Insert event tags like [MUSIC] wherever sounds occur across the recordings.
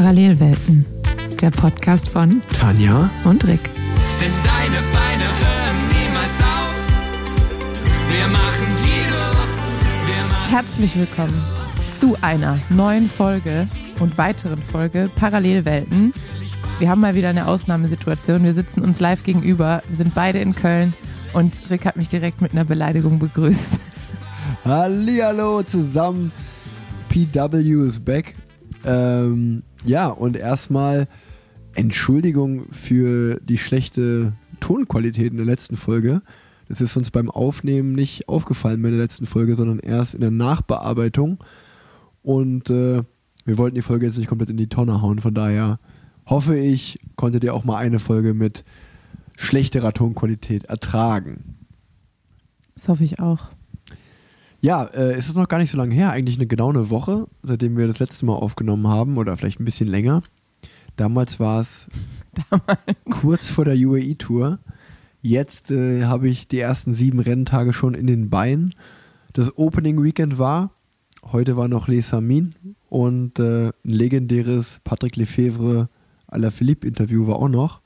Parallelwelten, der Podcast von Tanja und Rick. Denn deine Beine hören niemals auf. Wir machen Giro. Wir machen Herzlich willkommen zu einer neuen Folge und weiteren Folge Parallelwelten. Wir haben mal wieder eine Ausnahmesituation. Wir sitzen uns live gegenüber, wir sind beide in Köln und Rick hat mich direkt mit einer Beleidigung begrüßt. Hallihallo zusammen. PW ist back. Ähm, ja, und erstmal Entschuldigung für die schlechte Tonqualität in der letzten Folge. Das ist uns beim Aufnehmen nicht aufgefallen bei der letzten Folge, sondern erst in der Nachbearbeitung. Und äh, wir wollten die Folge jetzt nicht komplett in die Tonne hauen. Von daher hoffe ich, konntet ihr auch mal eine Folge mit schlechterer Tonqualität ertragen. Das hoffe ich auch. Ja, äh, es ist noch gar nicht so lange her, eigentlich eine genau eine Woche, seitdem wir das letzte Mal aufgenommen haben oder vielleicht ein bisschen länger. Damals war es [LAUGHS] kurz vor der UAE-Tour. Jetzt äh, habe ich die ersten sieben Renntage schon in den Beinen. Das Opening Weekend war, heute war noch Les Samin und äh, ein legendäres Patrick Lefevre Alaphilippe Interview war auch noch.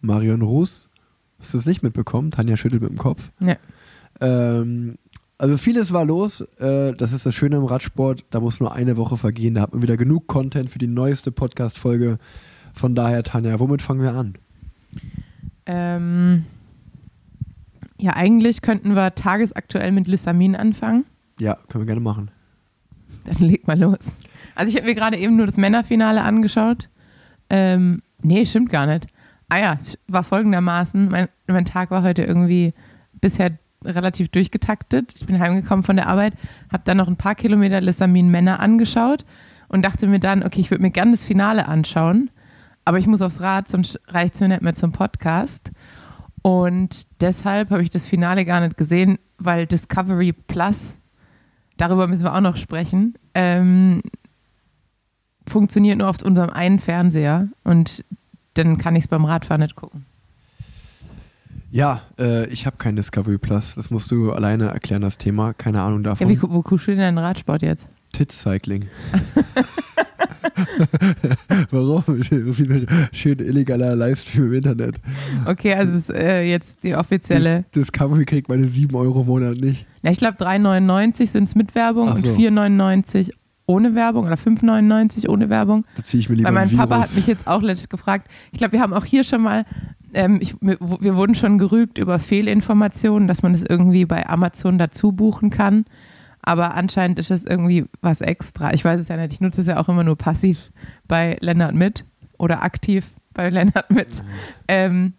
Marion Russ, hast du es nicht mitbekommen? Tanja schüttelt mit dem Kopf. Ja. Ähm, also vieles war los. Äh, das ist das Schöne im Radsport. Da muss nur eine Woche vergehen. Da hat man wieder genug Content für die neueste Podcast-Folge. Von daher, Tanja, womit fangen wir an? Ähm, ja, eigentlich könnten wir tagesaktuell mit Lysamin anfangen. Ja, können wir gerne machen. Dann leg mal los. Also ich habe mir gerade eben nur das Männerfinale angeschaut. Ähm, nee, stimmt gar nicht. Ah ja, es war folgendermaßen. Mein, mein Tag war heute irgendwie bisher relativ durchgetaktet. Ich bin heimgekommen von der Arbeit, habe dann noch ein paar Kilometer Lissamin Männer angeschaut und dachte mir dann, okay, ich würde mir gerne das Finale anschauen, aber ich muss aufs Rad, sonst reicht es mir nicht mehr zum Podcast. Und deshalb habe ich das Finale gar nicht gesehen, weil Discovery Plus, darüber müssen wir auch noch sprechen, ähm, funktioniert nur auf unserem einen Fernseher und dann kann ich es beim Radfahren nicht gucken. Ja, äh, ich habe kein Discovery Plus. Das musst du alleine erklären, das Thema. Keine Ahnung davon. Ja, wie, wo guckst du denn deinen Radsport jetzt? Tits Cycling. [LAUGHS] Warum? [LAUGHS] Wie ein schön illegaler Livestream im Internet. Okay, also ist äh, jetzt die offizielle. Dis Discovery kriegt meine 7 Euro im Monat nicht. Na, ich glaube 3,99 sind es mit Werbung Ach und so. 4,99 ohne Werbung oder 5,99 ohne Werbung. Da ziehe ich mir lieber Weil mein. Papa hat mich jetzt auch letztens gefragt. Ich glaube, wir haben auch hier schon mal, ähm, ich, wir wurden schon gerügt über Fehlinformationen, dass man es irgendwie bei Amazon dazu buchen kann. Aber anscheinend ist das irgendwie was extra. Ich weiß es ja nicht. Ich nutze es ja auch immer nur passiv bei Lennart mit oder aktiv bei Lennart mit. Ähm,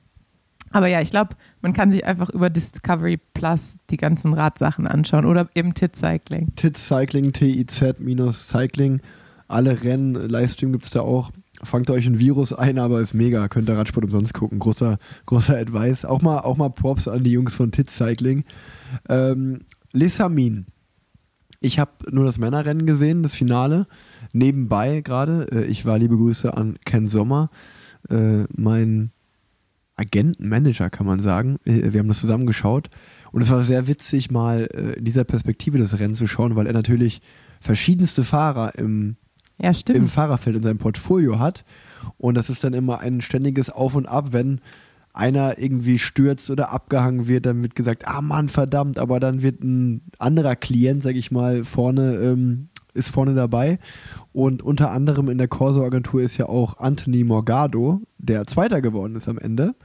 aber ja, ich glaube, man kann sich einfach über Discovery Plus die ganzen Radsachen anschauen oder eben Tit Cycling. Tits Cycling, TIZ minus Cycling. Alle Rennen, Livestream gibt es da auch. Fangt euch ein Virus ein, aber ist mega. Könnt ihr Radsport umsonst gucken. Großer, großer Advice. Auch mal, auch mal Props an die Jungs von Tits Cycling. Ähm, Lissamin. Ich habe nur das Männerrennen gesehen, das Finale. Nebenbei gerade. Äh, ich war liebe Grüße an Ken Sommer, äh, mein Agentenmanager, kann man sagen. Äh, Wir haben das zusammen geschaut. Und es war sehr witzig, mal äh, in dieser Perspektive das Rennen zu schauen, weil er natürlich verschiedenste Fahrer im, Ja, im. Fahrerfeld in seinem Portfolio hat. Und das ist dann immer ein ständiges Auf und Ab, wenn einer irgendwie stürzt oder abgehangen wird, dann wird gesagt, ah Mann, verdammt, aber dann wird ein anderer Klient, sag ich mal, vorne, ähm, ist vorne dabei. Und unter anderem in der Corso-Agentur ist ja auch Anthony Morgado, der Zweiter geworden ist am Ende.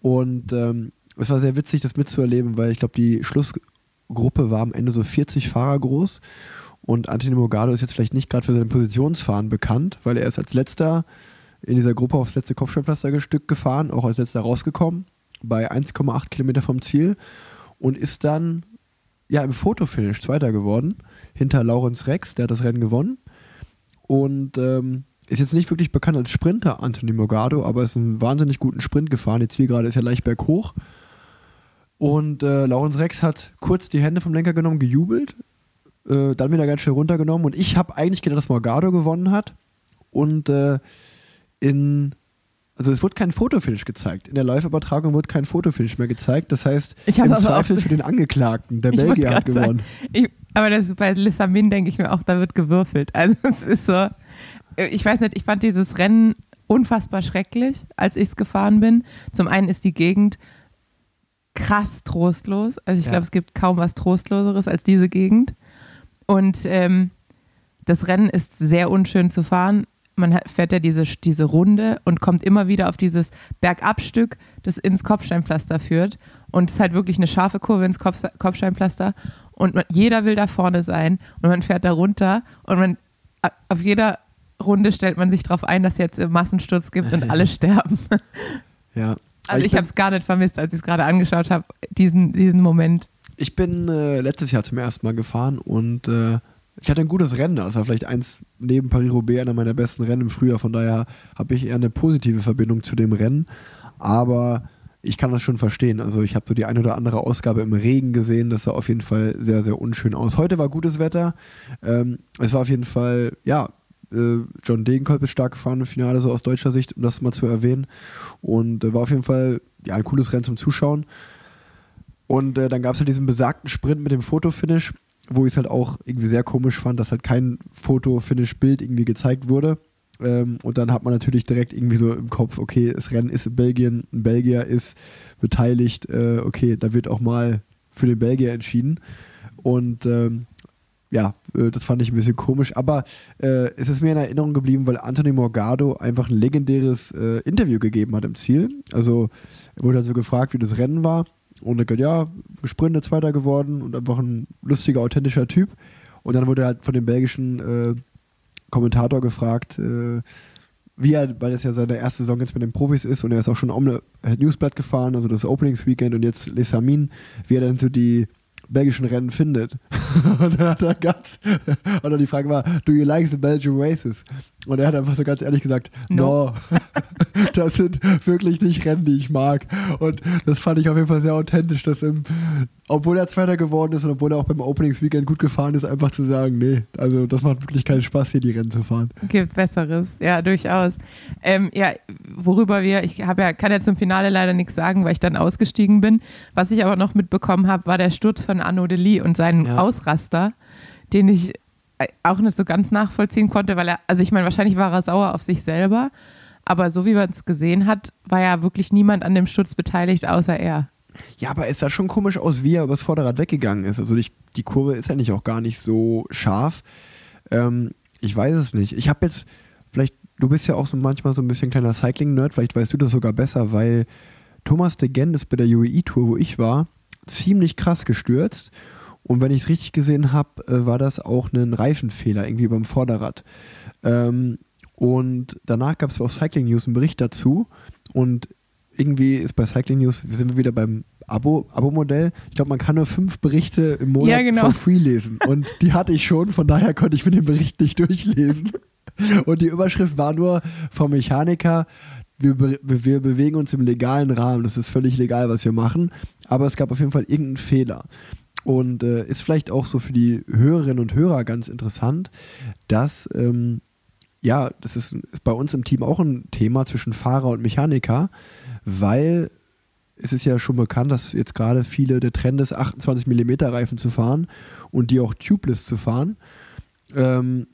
Und ähm, es war sehr witzig, das mitzuerleben, weil ich glaube, die Schlussgruppe war am Ende so 40 Fahrer groß. Und Anthony Morgado ist jetzt vielleicht nicht gerade für sein Positionsfahren bekannt, weil er ist als letzter in dieser Gruppe aufs letzte Kopfsteinpflasterstück gefahren, auch als letzter rausgekommen, bei 1,8 Kilometer vom Ziel und ist dann ja im Fotofinish Zweiter geworden, hinter Laurenz Rex, der hat das Rennen gewonnen und ähm, ist jetzt nicht wirklich bekannt als Sprinter, Anthony Morgado, aber ist einen wahnsinnig guten Sprint gefahren. Die Zielgerade ist ja leicht berghoch. Und äh, Laurenz Rex hat kurz die Hände vom Lenker genommen, gejubelt, äh, dann wieder ganz schnell runtergenommen. Und ich habe eigentlich gedacht, dass Morgado gewonnen hat. Und äh, in, also es wurde kein Fotofinish gezeigt. In der Live-Übertragung wird kein Fotofinish mehr gezeigt. Das heißt, Ich habe im Zweifel für den Angeklagten, der [LAUGHS] Belgier hat grad sagen, gewonnen. Ich, aber das bei Lissamin denke ich mir auch, da wird gewürfelt. [LAUGHS] Also es ist so, äh, ich weiß nicht, ich fand dieses Rennen unfassbar schrecklich, als ich es gefahren bin. Zum einen ist die Gegend krass trostlos. Also ich Ja. glaube, es gibt kaum was Trostloseres als diese Gegend. Und ähm, das Rennen ist sehr unschön zu fahren. Man hat, fährt ja diese, diese Runde und kommt immer wieder auf dieses Bergabstück, das ins Kopfsteinpflaster führt. Und es ist halt wirklich eine scharfe Kurve ins Kopf, Kopfsteinpflaster. Und man, jeder will da vorne sein. Und man fährt da runter. Und man auf jeder Runde stellt man sich darauf ein, dass jetzt einen Massensturz gibt und alle [LAUGHS] sterben. Ja. Also ich bin- habe es gar nicht vermisst, als ich es gerade angeschaut habe, diesen, diesen Moment. Ich bin äh, letztes Jahr zum ersten Mal gefahren und äh, ich hatte ein gutes Rennen. Das war vielleicht eins neben Paris-Roubaix einer meiner besten Rennen im Frühjahr. Von daher habe ich eher eine positive Verbindung zu dem Rennen. Aber ich kann das schon verstehen. Also ich habe so die eine oder andere Ausgabe im Regen gesehen. Das sah auf jeden Fall sehr, sehr unschön aus. Heute war gutes Wetter. Ähm, es war auf jeden Fall, ja, äh, John Degenkolb ist stark gefahren im Finale, so aus deutscher Sicht, um das mal zu erwähnen. Und äh, war auf jeden Fall ja, ein cooles Rennen zum Zuschauen. Und äh, dann gab es halt diesen besagten Sprint mit dem Fotofinish, wo ich es halt auch irgendwie sehr komisch fand, dass halt kein Fotofinish-Bild irgendwie gezeigt wurde. Ähm, und dann hat man natürlich direkt irgendwie so im Kopf, okay, das Rennen ist in Belgien, ein Belgier ist beteiligt, äh, okay, da wird auch mal für den Belgier entschieden. Und ähm, ja, äh, das fand ich ein bisschen komisch, aber äh, es ist mir in Erinnerung geblieben, weil Anthony Morgado einfach ein legendäres äh, Interview gegeben hat im Ziel. Also er wurde also gefragt, wie das Rennen war und er hat gesagt, ja, gesprintet Zweiter geworden und einfach ein lustiger, authentischer Typ. Und dann wurde er halt von dem belgischen äh, Kommentator gefragt, äh, wie er, weil es ja seine erste Saison jetzt mit den Profis ist und er ist auch schon Omle Newsblatt gefahren, also das Openings-Weekend und jetzt Les Amin, wie er dann so die belgischen Rennen findet. [LAUGHS] und dann hat er ganz, [LAUGHS] dann die Frage war, do you like the Belgian races? Und er hat einfach so ganz ehrlich gesagt, no. [LAUGHS] das sind wirklich nicht Rennen, die ich mag. Und das fand ich auf jeden Fall sehr authentisch, dass im, obwohl er Zweiter geworden ist und obwohl er auch beim Openings-Weekend gut gefahren ist, einfach zu sagen, nee, also das macht wirklich keinen Spaß, hier die Rennen zu fahren. Gibt Besseres, ja, durchaus. Ähm, ja, worüber wir, ich habe ja, kann ja zum Finale leider nichts sagen, weil ich dann ausgestiegen bin. Was ich aber noch mitbekommen habe, war der Sturz von Arnaud Delis und seinen Ja. Ausraster, den ich auch nicht so ganz nachvollziehen konnte, weil er, also ich meine, wahrscheinlich war er sauer auf sich selber, aber so wie man es gesehen hat, war ja wirklich niemand an dem Sturz beteiligt, außer er. Ja, aber es sah schon komisch aus, wie er übers Vorderrad weggegangen ist. Also die, die Kurve ist ja nicht auch gar nicht so scharf. Ähm, ich weiß es nicht. Ich habe jetzt, vielleicht, du bist ja auch so manchmal so ein bisschen kleiner Cycling-Nerd, vielleicht weißt du das sogar besser, weil Thomas de Gent ist bei der UAE-Tour, wo ich war, ziemlich krass gestürzt. Und wenn ich es richtig gesehen habe, äh, war das auch ein Reifenfehler irgendwie beim Vorderrad. Ähm, und danach gab es auf Cycling News einen Bericht dazu. Und irgendwie ist bei Cycling News, wir sind wieder beim Abo, Abo-Modell. Ich glaube, man kann nur fünf Berichte im Monat Ja, genau. for free lesen. Und die hatte ich schon, von daher konnte ich mir den Bericht nicht durchlesen. [LAUGHS] Und die Überschrift war nur vom Mechaniker, wir, be wir bewegen uns im legalen Rahmen. Das ist völlig legal, was wir machen. Aber es gab auf jeden Fall irgendeinen Fehler. Und äh, ist vielleicht auch so für die Hörerinnen und Hörer ganz interessant, dass ähm, ja, das ist, ist bei uns im Team auch ein Thema zwischen Fahrer und Mechaniker, weil es ist ja schon bekannt, dass jetzt gerade viele der Trend ist, 28 mm Reifen zu fahren und die auch tubeless zu fahren. Ähm,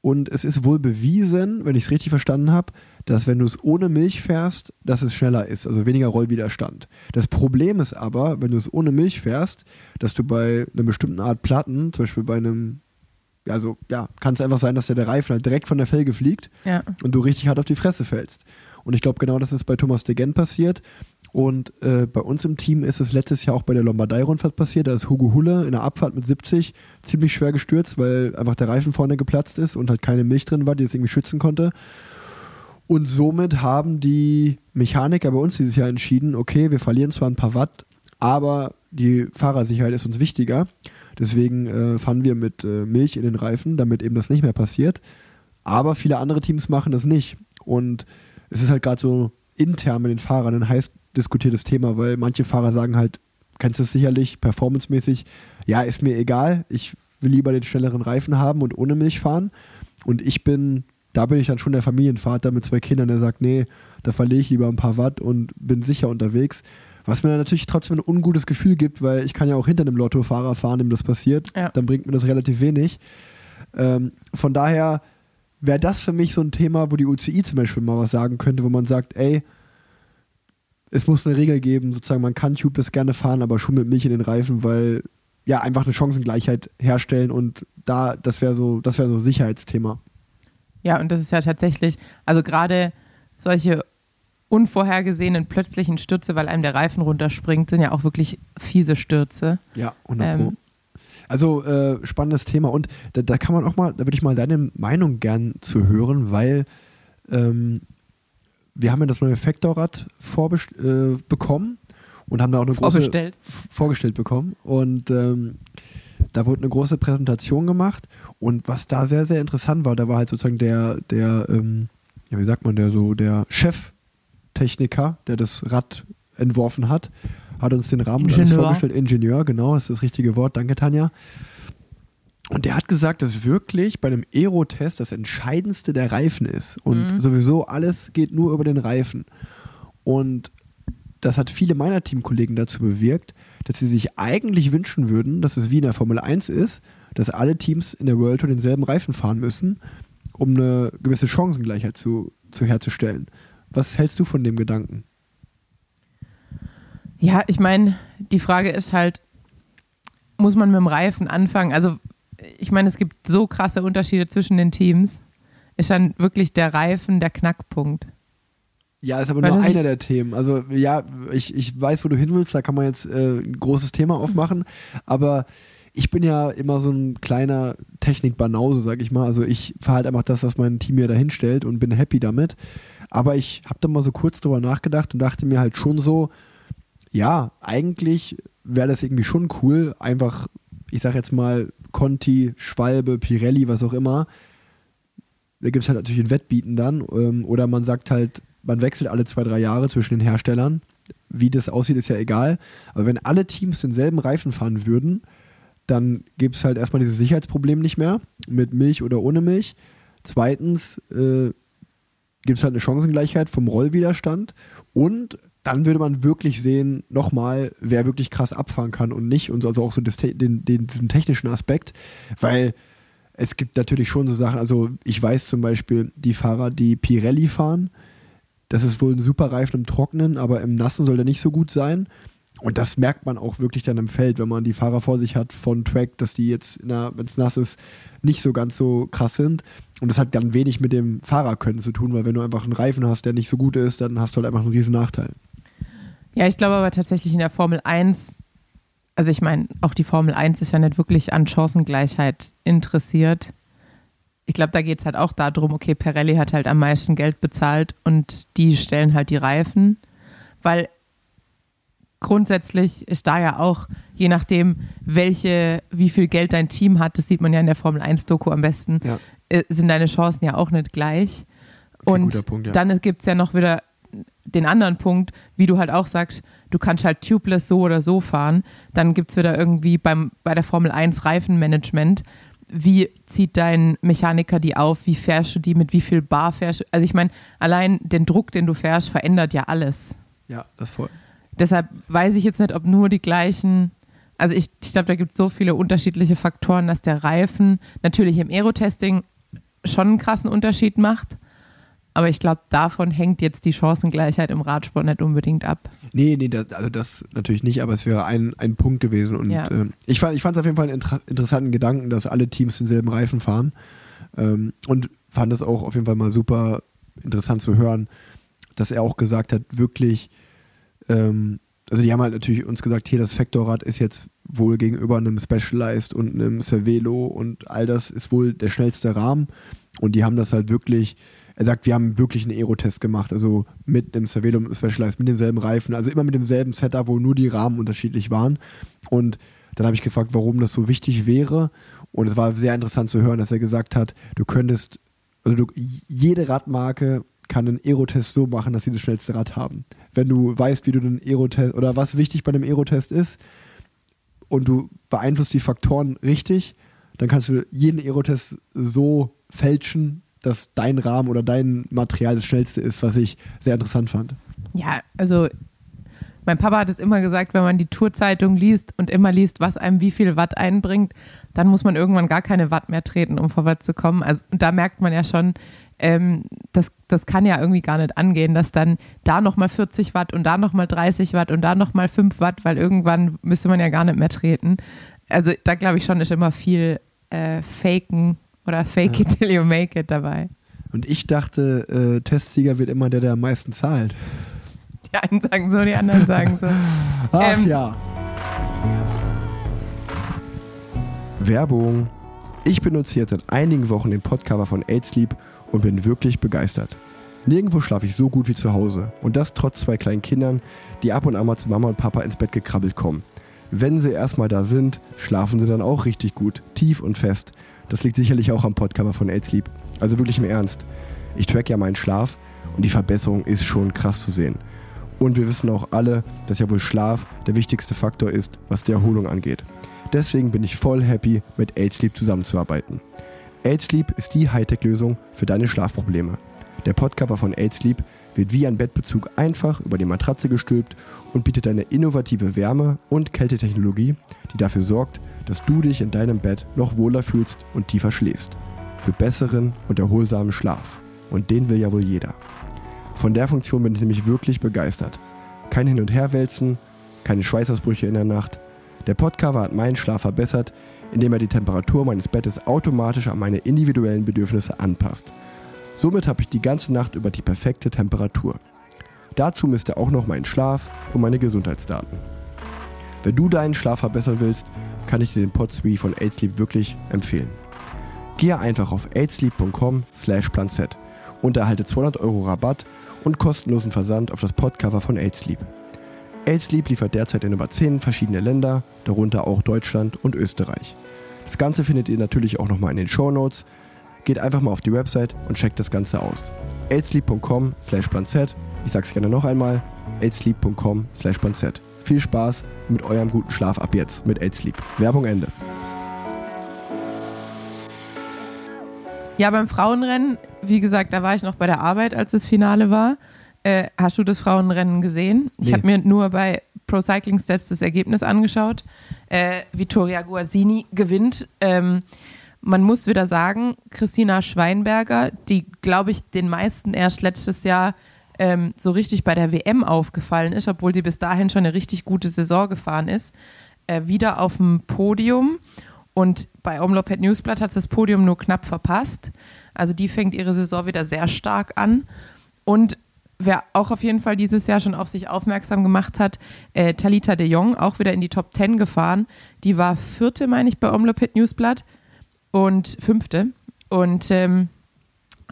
und es ist wohl bewiesen, wenn ich es richtig verstanden habe, dass wenn du es ohne Milch fährst, dass es schneller ist, also weniger Rollwiderstand. Das Problem ist aber, wenn du es ohne Milch fährst, dass du bei einer bestimmten Art Platten, zum Beispiel bei einem, also ja, kann es einfach sein, dass der, der Reifen halt direkt von der Felge fliegt Ja. und du richtig hart auf die Fresse fällst. Und ich glaube, genau das ist bei Thomas de Gent passiert. Und äh, bei uns im Team ist es letztes Jahr auch bei der Lombardei-Rundfahrt passiert. Da ist Hugo Hulle in der Abfahrt mit 70 ziemlich schwer gestürzt, weil einfach der Reifen vorne geplatzt ist und halt keine Milch drin war, die es irgendwie schützen konnte. Und somit haben die Mechaniker bei uns dieses Jahr entschieden, okay, wir verlieren zwar ein paar Watt, aber die Fahrersicherheit ist uns wichtiger. Deswegen äh, fahren wir mit äh, Milch in den Reifen, damit eben das nicht mehr passiert. Aber viele andere Teams machen das nicht. Und es ist halt gerade so intern mit den Fahrern ein heiß diskutiertes Thema, weil manche Fahrer sagen halt, kennst du es sicherlich, performancemäßig, ja, ist mir egal, ich will lieber den schnelleren Reifen haben und ohne Milch fahren. Und ich bin, da bin ich dann schon der Familienvater mit zwei Kindern, der sagt, nee, da verliere ich lieber ein paar Watt und bin sicher unterwegs. Was mir dann natürlich trotzdem ein ungutes Gefühl gibt, weil ich kann ja auch hinter einem Lottofahrer fahren, dem das passiert. Ja. Dann bringt mir das relativ wenig. Ähm, von daher wäre das für mich so ein Thema, wo die UCI zum Beispiel mal was sagen könnte, wo man sagt, ey, es muss eine Regel geben, sozusagen, man kann Tubeless gerne fahren, aber schon mit Milch in den Reifen, weil ja einfach eine Chancengleichheit herstellen und da, das wäre so, das wäre so ein Sicherheitsthema. Ja, und das ist ja tatsächlich, also gerade solche unvorhergesehenen plötzlichen Stürze, weil einem der Reifen runterspringt, sind ja auch wirklich fiese Stürze. Ja, 100 Pro. Ähm, Also äh, spannendes Thema und da, da kann man auch mal, da würde ich mal deine Meinung gern zu hören, weil ähm, wir haben ja das neue Vektorrad vorbest- äh, bekommen und haben da auch eine große vorgestellt bekommen und ähm, da wurde eine große Präsentation gemacht und was da sehr, sehr interessant war, da war halt sozusagen der, der, ähm, ja, wie sagt man, der so, der Cheftechniker, der das Rad entworfen hat, hat uns den Rahmen vorgestellt. Ingenieur, genau, ist das richtige Wort. Danke, Tanja. Und der hat gesagt, dass wirklich bei einem Aero-Test das Entscheidendste der Reifen ist. Und Mhm. sowieso alles geht nur über den Reifen. Und das hat viele meiner Teamkollegen dazu bewirkt, dass sie sich eigentlich wünschen würden, dass es wie in der Formel 1 ist, dass alle Teams in der World Tour denselben Reifen fahren müssen, um eine gewisse Chancengleichheit zu, zu herzustellen. Was hältst du von dem Gedanken? Ja, ich meine, die Frage ist halt, muss man mit dem Reifen anfangen? Also, ich meine, es gibt so krasse Unterschiede zwischen den Teams. Ist dann wirklich der Reifen der Knackpunkt? Ja, ist aber Weil nur einer der Themen. Also ja, ich, ich weiß, wo du hin willst, da kann man jetzt äh, ein großes Thema aufmachen, aber ich bin ja immer so ein kleiner Technik-Banause, sag ich mal. Also ich fahre halt einfach das, was mein Team mir da hinstellt und bin happy damit. Aber ich habe da mal so kurz drüber nachgedacht und dachte mir halt schon so, ja, eigentlich wäre das irgendwie schon cool, einfach, ich sag jetzt mal, Conti, Schwalbe, Pirelli, was auch immer. Da gibt es halt natürlich ein Wettbieten dann. Ähm, oder man sagt halt, man wechselt alle zwei, drei Jahre zwischen den Herstellern. Wie das aussieht, ist ja egal. Aber wenn alle Teams denselben Reifen fahren würden, dann gibt es halt erstmal dieses Sicherheitsproblem nicht mehr mit Milch oder ohne Milch. Zweitens äh, gibt es halt eine Chancengleichheit vom Rollwiderstand und dann würde man wirklich sehen, nochmal, wer wirklich krass abfahren kann und nicht und so, also auch so das, den, den, diesen technischen Aspekt, weil es gibt natürlich schon so Sachen, also ich weiß zum Beispiel, die Fahrer, die Pirelli fahren, das ist wohl ein super Reifen im Trockenen, aber im Nassen soll der nicht so gut sein. Und das merkt man auch wirklich dann im Feld, wenn man die Fahrer vor sich hat von Track, dass die jetzt, wenn es nass ist, nicht so ganz so krass sind. Und das hat dann wenig mit dem Fahrerkönnen zu tun, weil wenn du einfach einen Reifen hast, der nicht so gut ist, dann hast du halt einfach einen riesen Nachteil. Ja, ich glaube aber tatsächlich in der Formel 1, also ich meine, auch die Formel 1 ist ja nicht wirklich an Chancengleichheit interessiert. Ich glaube, da geht es halt auch darum, okay, Pirelli hat halt am meisten Geld bezahlt und die stellen halt die Reifen, weil grundsätzlich ist da ja auch, je nachdem, welche, wie viel Geld dein Team hat, das sieht man ja in der Formel 1-Doku am besten, Ja. äh, sind deine Chancen ja auch nicht gleich. Und guter Punkt, ja. dann gibt es ja noch wieder den anderen Punkt, wie du halt auch sagst, du kannst halt tubeless so oder so fahren. Dann gibt es wieder irgendwie beim, bei der Formel 1 Reifenmanagement. Wie zieht dein Mechaniker die auf? Wie fährst du die? Mit wie viel Bar fährst du? Also ich meine, allein den Druck, den du fährst, verändert ja alles. Ja, das voll. Deshalb weiß ich jetzt nicht, ob nur die gleichen. Also ich, ich glaube, da gibt es so viele unterschiedliche Faktoren, dass der Reifen natürlich im Aerotesting schon einen krassen Unterschied macht. Aber ich glaube, davon hängt jetzt die Chancengleichheit im Radsport nicht unbedingt ab. Nee, nee, das, also das natürlich nicht, aber es wäre ein, ein Punkt gewesen. Und Ja. ähm, ich fand es auf jeden Fall einen inter interessanten Gedanken, dass alle Teams denselben Reifen fahren. Ähm, und fand es auch auf jeden Fall mal super interessant zu hören, dass er auch gesagt hat, wirklich, ähm, also die haben halt natürlich uns gesagt, hier das Vektorrad ist jetzt wohl gegenüber einem Specialized und einem Cervelo und all das ist wohl der schnellste Rahmen. Und die haben das halt wirklich, er sagt, wir haben wirklich einen Aerotest gemacht, also mit und einem Specialized, mit demselben Reifen, also immer mit demselben Setup, wo nur die Rahmen unterschiedlich waren. Und dann habe ich gefragt, warum das so wichtig wäre. Und es war sehr interessant zu hören, dass er gesagt hat, du könntest, also du, jede Radmarke kann einen Aerotest so machen, dass sie das schnellste Rad haben. Wenn du weißt, wie du den Aerotest oder was wichtig bei einem Aerotest ist und du beeinflusst die Faktoren richtig, dann kannst du jeden Aerotest so fälschen, dass dein Rahmen oder dein Material das schnellste ist, was ich sehr interessant fand. Ja, also mein Papa hat es immer gesagt, wenn man die Tourzeitung liest und immer liest, was einem wie viel Watt einbringt, dann muss man irgendwann gar keine Watt mehr treten, um vorwärts zu kommen. Also und da merkt man ja schon, ähm, das, das kann ja irgendwie gar nicht angehen, dass dann da nochmal 40 Watt und da nochmal 30 Watt und da nochmal 5 Watt, weil irgendwann müsste man ja gar nicht mehr treten. Also da glaube ich schon, ist immer viel äh, Faken oder Fake Ja. it till you make it dabei. Und ich dachte, äh, Testsieger wird immer der, der am meisten zahlt. Die einen sagen so, die anderen sagen so. [LAUGHS] Ach Ähm. ja. Werbung. Ich benutze jetzt seit einigen Wochen den Podcover von AIDS Sleep und bin wirklich begeistert. Nirgendwo schlafe ich so gut wie zu Hause. Und das trotz zwei kleinen Kindern, die ab und an mal zu Mama und Papa ins Bett gekrabbelt kommen. Wenn sie erstmal da sind, schlafen sie dann auch richtig gut, tief und fest. Das liegt sicherlich auch am Podcover von AIDS Sleep. Also wirklich im Ernst. Ich track ja meinen Schlaf und die Verbesserung ist schon krass zu sehen. Und wir wissen auch alle, dass ja wohl Schlaf der wichtigste Faktor ist, was die Erholung angeht. Deswegen bin ich voll happy, mit AIDS Sleep zusammenzuarbeiten. AIDS Sleep ist die Hightech-Lösung für deine Schlafprobleme. Der Podcover von AIDS Sleep wird wie ein Bettbezug einfach über die Matratze gestülpt und bietet eine innovative Wärme- und Kältetechnologie, die dafür sorgt, dass du dich in deinem Bett noch wohler fühlst und tiefer schläfst. Für besseren und erholsamen Schlaf. Und den will ja wohl jeder. Von der Funktion bin ich nämlich wirklich begeistert. Kein Hin- und Herwälzen, keine Schweißausbrüche in der Nacht. Der Podcover hat meinen Schlaf verbessert, indem er die Temperatur meines Bettes automatisch an meine individuellen Bedürfnisse anpasst. Somit habe ich die ganze Nacht über die perfekte Temperatur. Dazu misst er auch noch meinen Schlaf und meine Gesundheitsdaten. Wenn du deinen Schlaf verbessern willst, kann ich dir den Pod 3 von 8sleep wirklich empfehlen. Gehe einfach auf 8sleep.com slash planset und erhalte 200 Euro Rabatt und kostenlosen Versand auf das Podcover von 8sleep. 8sleep liefert derzeit in über 10 verschiedene Länder, darunter auch Deutschland und Österreich. Das Ganze findet ihr natürlich auch nochmal in den Show Notes. Geht einfach mal auf die Website und checkt das Ganze aus. 8sleep.com slash planset. Ich sag's gerne noch einmal. 8sleep.com slash planset. Viel Spaß mit eurem guten Schlaf ab jetzt mit 8sleep. Werbung Ende. Ja, beim Frauenrennen, wie gesagt, da war ich noch bei der Arbeit, als das Finale war. Äh, hast du das Frauenrennen gesehen? Ich Nee. habe mir nur bei Pro Cycling Stats das Ergebnis angeschaut. Äh, Vittoria Guazzini gewinnt. Ähm, man muss wieder sagen, Christina Schweinberger, die, glaube ich, den meisten erst letztes Jahr ähm, so richtig bei der WM aufgefallen ist, obwohl sie bis dahin schon eine richtig gute Saison gefahren ist, äh, wieder auf dem Podium. Und bei Omloped Newsblatt hat sie das Podium nur knapp verpasst. Also die fängt ihre Saison wieder sehr stark an. Und wer auch auf jeden Fall dieses Jahr schon auf sich aufmerksam gemacht hat, äh, Talita de Jong, auch wieder in die Top 10 gefahren. Die war vierte, meine ich, bei Omloped Newsblatt und fünfte. Und ähm,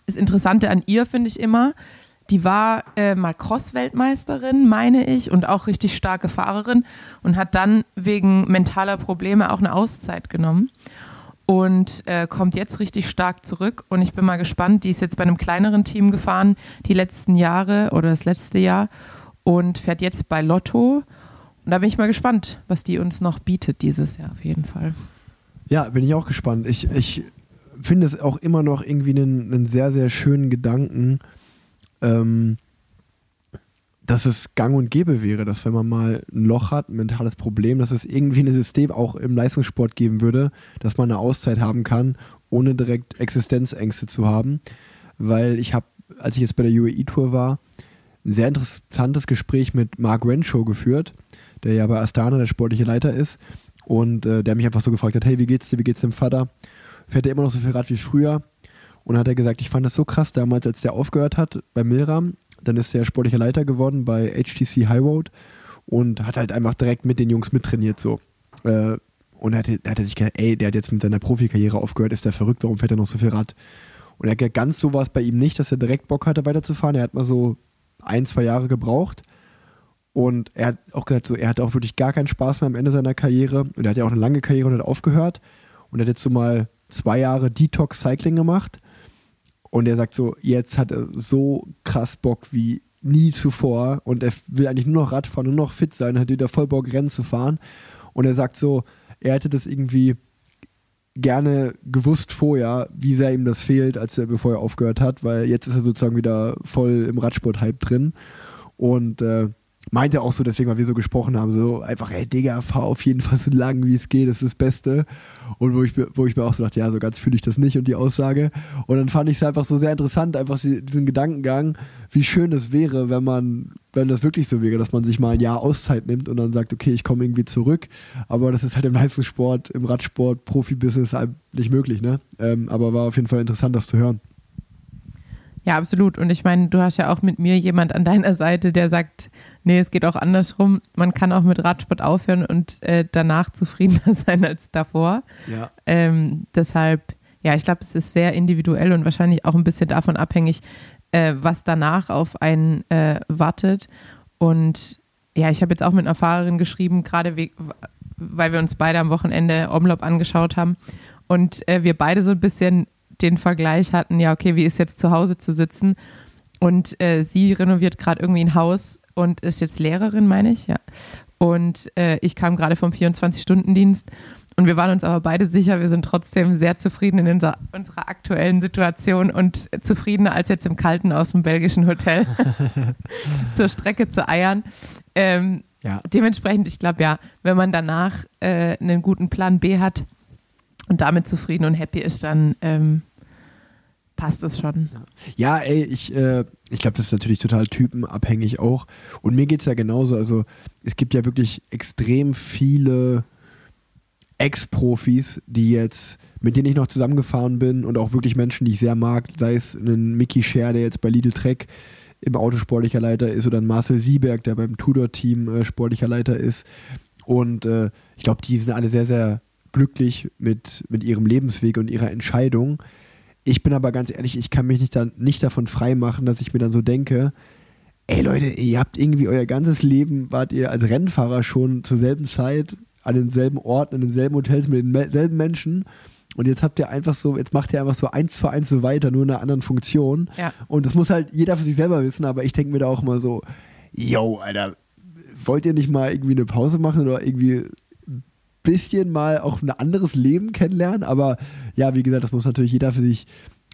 das Interessante an ihr finde ich immer, die war äh, mal Cross-Weltmeisterin, meine ich, und auch richtig starke Fahrerin und hat dann wegen mentaler Probleme auch eine Auszeit genommen und äh, kommt jetzt richtig stark zurück. Und ich bin mal gespannt. Die ist jetzt bei einem kleineren Team gefahren, die letzten Jahre oder das letzte Jahr und fährt jetzt bei Lotto. Und da bin ich mal gespannt, was die uns noch bietet dieses Jahr auf jeden Fall. Ja, bin ich auch gespannt. Ich, ich finde es auch immer noch irgendwie einen, einen sehr, sehr schönen Gedanken, ähm, dass es gang und gäbe wäre, dass wenn man mal ein Loch hat, ein mentales Problem, dass es irgendwie ein System auch im Leistungssport geben würde, dass man eine Auszeit haben kann, ohne direkt Existenzängste zu haben. Weil ich habe, als ich jetzt bei der UAE-Tour war, ein sehr interessantes Gespräch mit Mark Renshaw geführt, der ja bei Astana der sportliche Leiter ist und äh, der mich einfach so gefragt hat, hey, wie geht's dir, wie geht's dem Vater? Fährt er immer noch so viel Rad wie früher? Und dann hat er gesagt, ich fand das so krass damals, als der aufgehört hat bei Milram, dann ist er sportlicher Leiter geworden bei HTC High Road und hat halt einfach direkt mit den Jungs mittrainiert so. Äh, und er hat, er hat sich gedacht, ey, der hat jetzt mit seiner Profikarriere aufgehört, ist der verrückt, warum fährt er noch so viel Rad? Und er hat ganz so war es bei ihm nicht, dass er direkt Bock hatte, weiterzufahren. Er hat mal so ein, zwei Jahre gebraucht. Und er hat auch gesagt, so, er hatte auch wirklich gar keinen Spaß mehr am Ende seiner Karriere. Und er hat ja auch eine lange Karriere und hat aufgehört. Und er hat jetzt so mal zwei Jahre Detox Cycling gemacht. Und er sagt so, jetzt hat er so krass Bock wie nie zuvor. Und er will eigentlich nur noch Radfahren, nur noch fit sein, hat wieder voll Bock, Rennen zu fahren. Und er sagt so, er hätte das irgendwie gerne gewusst vorher, wie sehr ihm das fehlt, als er bevor er aufgehört hat, weil jetzt ist er sozusagen wieder voll im Radsport-Hype drin. Und äh, meinte auch so, deswegen, weil wir so gesprochen haben, so einfach, ey Digga, fahr auf jeden Fall so lang wie es geht, das ist das Beste. Und wo ich, mir- wo ich mir auch so dachte, ja, so ganz fühle ich das nicht und die Aussage. Und dann fand ich es einfach so sehr interessant, einfach diesen Gedankengang, wie schön es wäre, wenn man, wenn das wirklich so wäre, dass man sich mal ein Jahr Auszeit nimmt und dann sagt, okay, ich komme irgendwie zurück. Aber das ist halt im Leistungssport, im Radsport, Profibusiness halt nicht möglich, ne? Ähm, aber war auf jeden Fall interessant, das zu hören. Ja, absolut. Und ich meine, du hast ja auch mit mir jemand an deiner Seite, der sagt, nee, es geht auch andersrum. Man kann auch mit Radsport aufhören und äh, danach zufriedener [LAUGHS] sein als davor. Ja. Ähm, deshalb, ja, ich glaube, es ist sehr individuell und wahrscheinlich auch ein bisschen davon abhängig, äh, was danach auf einen äh, wartet. Und ja, ich habe jetzt auch mit einer Fahrerin geschrieben, gerade we- weil wir uns beide am Wochenende Omlop angeschaut haben und äh, wir beide so ein bisschen den Vergleich hatten, ja, okay, wie ist jetzt zu Hause zu sitzen? Und äh, sie renoviert gerade irgendwie ein Haus und ist jetzt Lehrerin, meine ich, ja. Und äh, ich kam gerade vom 24-Stunden-Dienst und wir waren uns aber beide sicher, wir sind trotzdem sehr zufrieden in unser, unserer aktuellen Situation und zufriedener als jetzt im Kalten aus dem belgischen Hotel [LAUGHS] [LAUGHS] zur Strecke zu eiern. Ähm, Ja. dementsprechend, ich glaube ja, wenn man danach äh, einen guten Plan B hat und damit zufrieden und happy ist, dann ähm, passt es schon. Ja, ey, ich, äh, ich glaube, das ist natürlich total typenabhängig auch. Und mir geht es ja genauso. Also, es gibt ja wirklich extrem viele Ex-Profis, die jetzt, mit denen ich noch zusammengefahren bin und auch wirklich Menschen, die ich sehr mag, sei es ein Mickey Scher, der jetzt bei Lidl Trek im Auto sportlicher Leiter ist, oder ein Marcel Sieberg, der beim Tudor-Team äh, sportlicher Leiter ist. Und äh, ich glaube, die sind alle sehr, sehr glücklich mit, mit ihrem Lebensweg und ihrer Entscheidung. Ich bin aber ganz ehrlich, ich kann mich nicht, dann, nicht davon frei machen, dass ich mir dann so denke, ey Leute, ihr habt irgendwie euer ganzes Leben, wart ihr als Rennfahrer schon zur selben Zeit an denselben Orten, in denselben Hotels mit denselben Menschen und jetzt habt ihr einfach so, jetzt macht ihr einfach so eins zu eins so weiter, nur in einer anderen Funktion. Ja. Und das muss halt jeder für sich selber wissen, aber ich denke mir da auch mal so, yo, Alter, wollt ihr nicht mal irgendwie eine Pause machen oder irgendwie bisschen mal auch ein anderes Leben kennenlernen? Aber ja, wie gesagt, das muss natürlich jeder für sich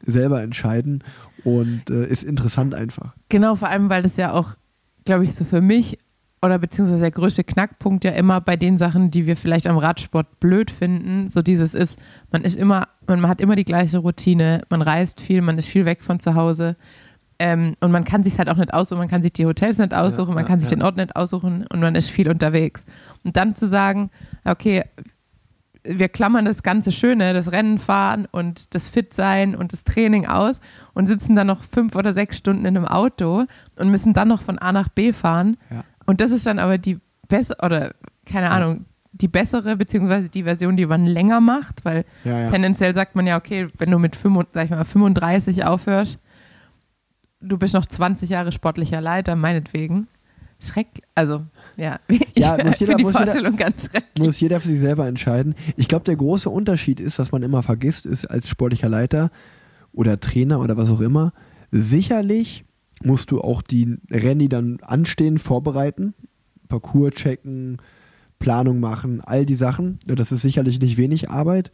selber entscheiden und äh, ist interessant einfach. Genau, vor allem, weil das ja auch, glaube ich, so für mich oder beziehungsweise der größte Knackpunkt ja immer bei den Sachen, die wir vielleicht am Radsport blöd finden, so dieses ist, man ist immer, man hat immer die gleiche Routine, man reist viel, man ist viel weg von zu Hause ähm, und man kann sich halt auch nicht aussuchen, man kann sich die Hotels nicht aussuchen, man ja, kann sich ja. den Ort nicht aussuchen und man ist viel unterwegs. Und dann zu sagen, okay, wir klammern das ganze Schöne, das Rennen fahren und das Fit-Sein und das Training aus und sitzen dann noch fünf oder sechs Stunden in einem Auto und müssen dann noch von A nach B fahren. Ja. Und das ist dann aber die bessere, oder keine Ahnung, die bessere, beziehungsweise die Version, die man länger macht, weil Ja, ja. tendenziell sagt man ja, okay, wenn du mit 35, sag ich mal, 35 aufhörst, du bist noch 20 Jahre sportlicher Leiter, meinetwegen. Schreck, also, ja, [LAUGHS] Ja, muss jeder- die muss jeder- Vorstellung ganz schrecklich. muss jeder für sich selber entscheiden. Ich glaube, der große Unterschied ist, was man immer vergisst, ist als sportlicher Leiter oder Trainer oder was auch immer, sicherlich musst du auch die Rennen, die dann anstehen, vorbereiten, Parcours checken, Planung machen, all die Sachen. Das ist sicherlich nicht wenig Arbeit,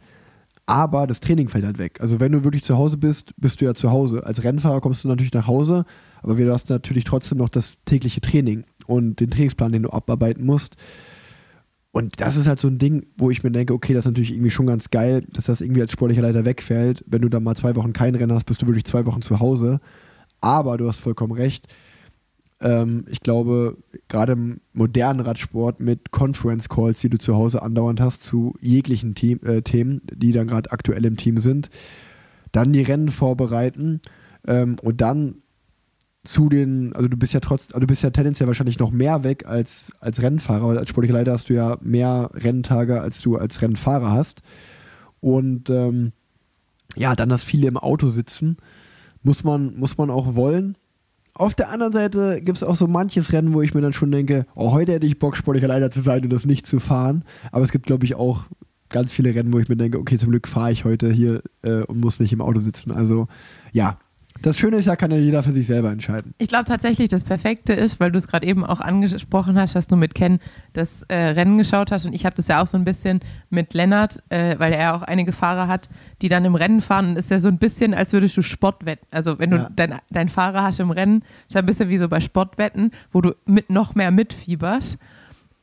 aber das Training fällt halt weg. Also wenn du wirklich zu Hause bist, bist du ja zu Hause. Als Rennfahrer kommst du natürlich nach Hause, aber du hast natürlich trotzdem noch das tägliche Training und den Trainingsplan, den du abarbeiten musst. Und das ist halt so ein Ding, wo ich mir denke, okay, das ist natürlich irgendwie schon ganz geil, dass das irgendwie als sportlicher Leiter wegfällt. Wenn du dann mal zwei Wochen kein Rennen hast, bist du wirklich zwei Wochen zu Hause. Aber du hast vollkommen recht. Ähm, ich glaube, gerade im modernen Radsport mit Conference Calls, die du zu Hause andauernd hast, zu jeglichen Team, äh, Themen, die dann gerade aktuell im Team sind, dann die Rennen vorbereiten ähm, und dann zu den, also du bist ja trotz, also du bist ja tendenziell wahrscheinlich noch mehr weg als, als Rennfahrer, weil als sportlicher Leiter hast du ja mehr Renntage, als du als Rennfahrer hast. Und ähm, ja, dann das viele im Auto sitzen, muss man, muss man auch wollen. Auf der anderen Seite gibt es auch so manches Rennen, wo ich mir dann schon denke, oh, heute hätte ich Bock, sportlicher Leiter zu sein und das nicht zu fahren. Aber es gibt, glaube ich, auch ganz viele Rennen, wo ich mir denke, okay, zum Glück fahre ich heute hier äh, und muss nicht im Auto sitzen. Also ja, Das Schöne ist ja, kann ja jeder für sich selber entscheiden. Ich glaube tatsächlich, das Perfekte ist, weil du es gerade eben auch angesprochen hast, dass du mit Ken das äh, Rennen geschaut hast und ich habe das ja auch so ein bisschen mit Lennart, äh, weil er auch einige Fahrer hat, die dann im Rennen fahren und es ist ja so ein bisschen, als würdest du Sportwetten. Also wenn du Ja. dein, dein Fahrer hast im Rennen, ist ja ein bisschen wie so bei Sportwetten, wo du mit noch mehr mitfieberst.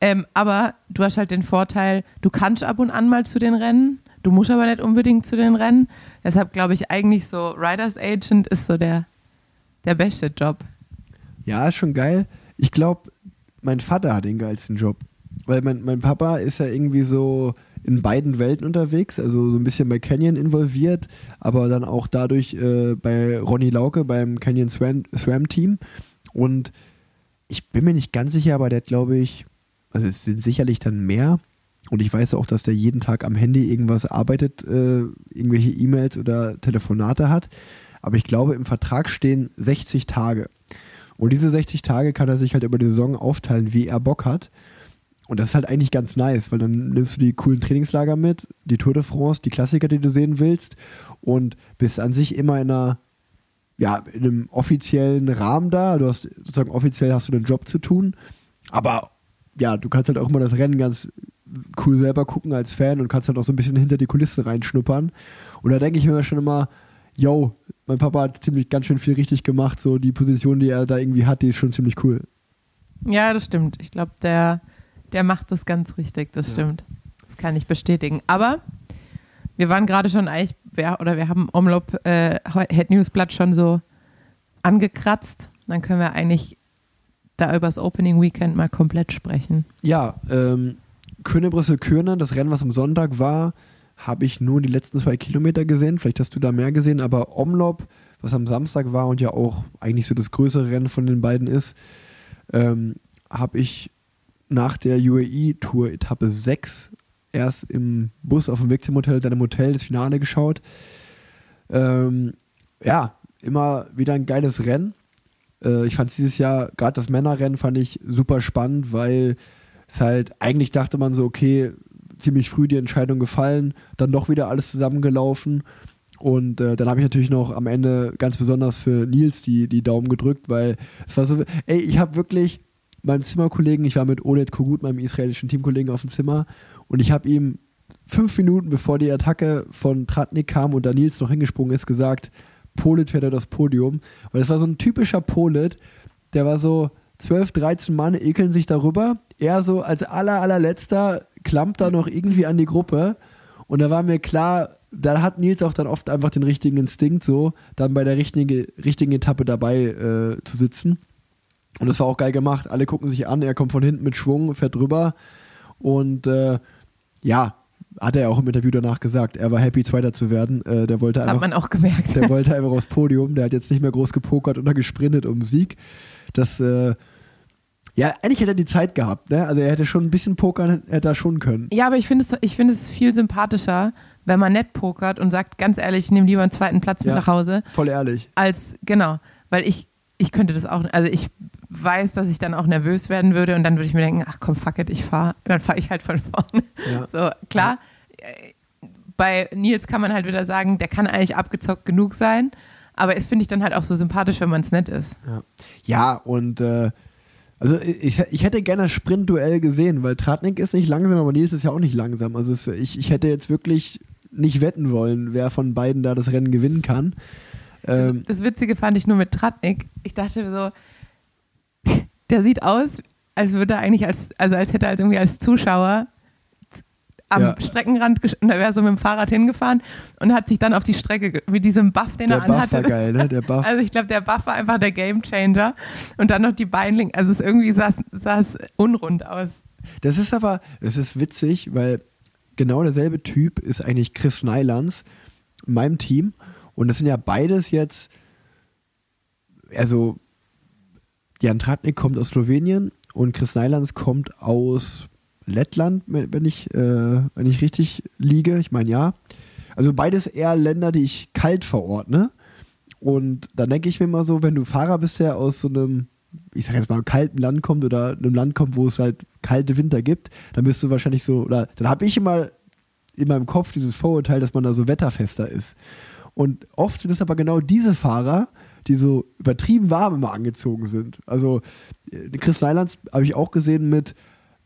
Ähm, aber du hast halt den Vorteil, du kannst ab und an mal zu den Rennen, du musst aber nicht unbedingt zu den Rennen. Deshalb glaube ich eigentlich so, Riders Agent ist so der, der beste Job. Ja, ist schon geil. Ich glaube, mein Vater hat den geilsten Job. Weil mein, mein Papa ist ja irgendwie so in beiden Welten unterwegs, also so ein bisschen bei Canyon involviert, aber dann auch dadurch äh, bei Ronny Lauke beim Canyon Swam, Swam Team. Und ich bin mir nicht ganz sicher, aber der glaube ich, also es sind sicherlich dann mehr. Und ich weiß auch, dass der jeden Tag am Handy irgendwas arbeitet, äh, irgendwelche E-Mails oder Telefonate hat. Aber ich glaube, im Vertrag stehen 60 Tage. Und diese 60 Tage kann er sich halt über die Saison aufteilen, wie er Bock hat. Und das ist halt eigentlich ganz nice, weil dann nimmst du die coolen Trainingslager mit, die Tour de France, die Klassiker, die du sehen willst und bist an sich immer in einer, ja, in einem offiziellen Rahmen da. Du hast sozusagen offiziell hast du den Job zu tun, aber ja, du kannst halt auch immer das Rennen ganz cool selber gucken als Fan und kannst halt auch so ein bisschen hinter die Kulissen reinschnuppern. Und da denke ich mir schon immer, yo, mein Papa hat ziemlich ganz schön viel richtig gemacht. So die Position, die er da irgendwie hat, die ist schon ziemlich cool. Ja, das stimmt. Ich glaube, der, der macht das ganz richtig, das Ja. stimmt. Das kann ich bestätigen. Aber wir waren gerade schon eigentlich, wir, oder wir haben Omlop äh, Head Newsblatt schon so angekratzt. Dann können wir eigentlich da über das Opening Weekend mal komplett sprechen. Ja, ähm, Köne-Brüssel-Kürne, das Rennen, was am Sonntag war, habe ich nur die letzten zwei Kilometer gesehen. Vielleicht hast du da mehr gesehen, aber Omlop, was am Samstag war und ja auch eigentlich so das größere Rennen von den beiden ist, ähm, habe ich nach der UAE-Tour Etappe 6 erst im Bus auf dem Weg zum Hotel, dann im Hotel das Finale geschaut. Ähm, ja, immer wieder ein geiles Rennen. Äh, ich fand dieses Jahr, gerade das Männerrennen fand ich super spannend, weil es halt, eigentlich dachte man so, okay, ziemlich früh die Entscheidung gefallen, dann doch wieder alles zusammengelaufen. Und äh, dann habe ich natürlich noch am Ende ganz besonders für Nils die, die Daumen gedrückt, weil es war so, ey, ich habe wirklich meinem Zimmerkollegen, ich war mit Olet Kogut, meinem israelischen Teamkollegen, auf dem Zimmer und ich habe ihm fünf Minuten bevor die Attacke von Tratnik kam und da Nils noch hingesprungen ist, gesagt, Polit fährt er das Podium. Weil das war so ein typischer Polit, der war so 12, 13 Mann ekeln sich darüber. Er so als aller, allerletzter klammt da noch irgendwie an die Gruppe. Und da war mir klar, da hat Nils auch dann oft einfach den richtigen Instinkt, so dann bei der richtigen, richtigen Etappe dabei äh, zu sitzen. Und das war auch geil gemacht. Alle gucken sich an, er kommt von hinten mit Schwung, fährt drüber. Und äh, ja, hat er auch im Interview danach gesagt, er war happy, Zweiter zu werden. Äh, der wollte Das hat einfach man auch gemerkt. der wollte einfach aufs Podium. Der hat jetzt nicht mehr groß gepokert oder gesprintet um Sieg. Das, äh, ja, eigentlich hätte er die Zeit gehabt. Ne? Also er hätte schon ein bisschen pokern, hätte er schon können. Ja, aber ich finde es, ich finde es viel sympathischer, wenn man nett pokert und sagt, ganz ehrlich, ich nehme lieber einen zweiten Platz mit Ja. nach Hause, Voll ehrlich. als, genau, weil ich, ich könnte das auch, also ich weiß, dass ich dann auch nervös werden würde und dann würde ich mir denken, ach komm, fuck it, ich fahre, dann fahre ich halt von vorne. Ja. [LAUGHS] So, klar, äh, bei Nils kann man halt wieder sagen, der kann eigentlich abgezockt genug sein, aber es finde ich dann halt auch so sympathisch, wenn man es nett ist. Ja, ja und äh, also ich, ich hätte gerne das Sprintduell gesehen, weil Tratnik ist nicht langsam, aber Nils ist ja auch nicht langsam. Also es, ich, ich hätte jetzt wirklich nicht wetten wollen, wer von beiden da das Rennen gewinnen kann. Das, Ähm, das Witzige fand ich nur mit Tratnik. Ich dachte so, [LAUGHS] der sieht aus, als würde er eigentlich als, also als hätte er als irgendwie als Zuschauer am Ja. Streckenrand, und da wäre so mit dem Fahrrad hingefahren und hat sich dann auf die Strecke, mit diesem Buff, den der er Buff anhatte. war geil, ne? Der Buff. [LAUGHS] Also ich glaube, der Buff war einfach der Gamechanger und dann noch die Beinling, also es irgendwie sah es unrund aus. Das ist aber, das ist witzig, weil genau derselbe Typ ist eigentlich Chris Nylands in meinem Team. Und das sind ja beides jetzt, also Jan Tratnik kommt aus Slowenien und Chris Nylands kommt aus Lettland, wenn ich, äh, wenn ich richtig liege. Ich meine ja. Also beides eher Länder, die ich kalt verordne. Und dann denke ich mir mal so, wenn du Fahrer bist, der aus so einem, ich sag jetzt mal, kalten Land kommt oder einem Land kommt, wo es halt kalte Winter gibt, dann bist du wahrscheinlich so, oder dann habe ich immer in meinem Kopf dieses Vorurteil, dass man da so wetterfester ist. Und oft sind es aber genau diese Fahrer, die so übertrieben warm immer angezogen sind. Also äh, Chris Nylands habe ich auch gesehen mit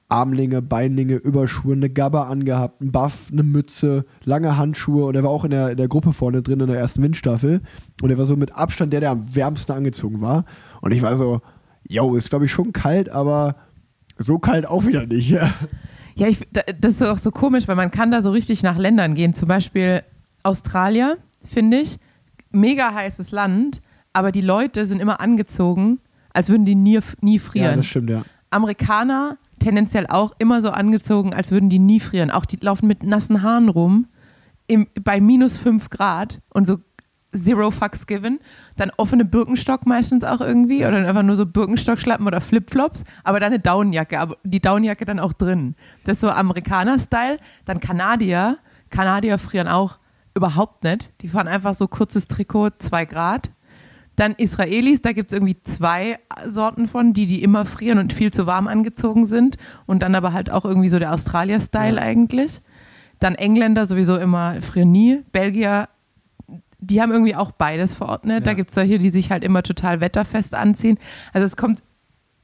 Armlinge, Beinlinge, Überschuhe, eine Gabba angehabt, ein Buff, eine Mütze, lange Handschuhe und er war auch in der, in der Gruppe vorne drin in der ersten Windstaffel und er war so mit Abstand der, der am wärmsten angezogen war und ich war so, yo, ist glaube ich schon kalt, aber so kalt auch wieder nicht. Ja, Ja, ich, da- das ist auch so komisch, weil man kann da so richtig nach Ländern gehen. Zum Beispiel Australien, finde ich, mega heißes Land, aber die Leute sind immer angezogen, als würden die nie, nie frieren. das stimmt, ja. Amerikaner tendenziell auch immer so angezogen, als würden die nie frieren. Auch die laufen mit nassen Haaren rum im, bei minus 5 Grad und so zero fucks given. Dann offene Birkenstock meistens auch irgendwie oder einfach nur so Birkenstock-Schlappen oder Flipflops, aber dann eine Downjacke, aber die Downjacke dann auch drin. Das ist so Amerikaner-Style. Dann Kanadier. Kanadier frieren auch überhaupt nicht. Die fahren einfach so kurzes Trikot, 2 Grad. Dann Israelis, da gibt es irgendwie zwei Sorten von, die, die immer frieren und viel zu warm angezogen sind. Und dann aber halt auch irgendwie so der Australier-Style Ja. eigentlich. Dann Engländer sowieso immer frieren nie. Belgier, die haben irgendwie auch beides verordnet. Da Ja. gibt es solche, die sich halt immer total wetterfest anziehen. Also es kommt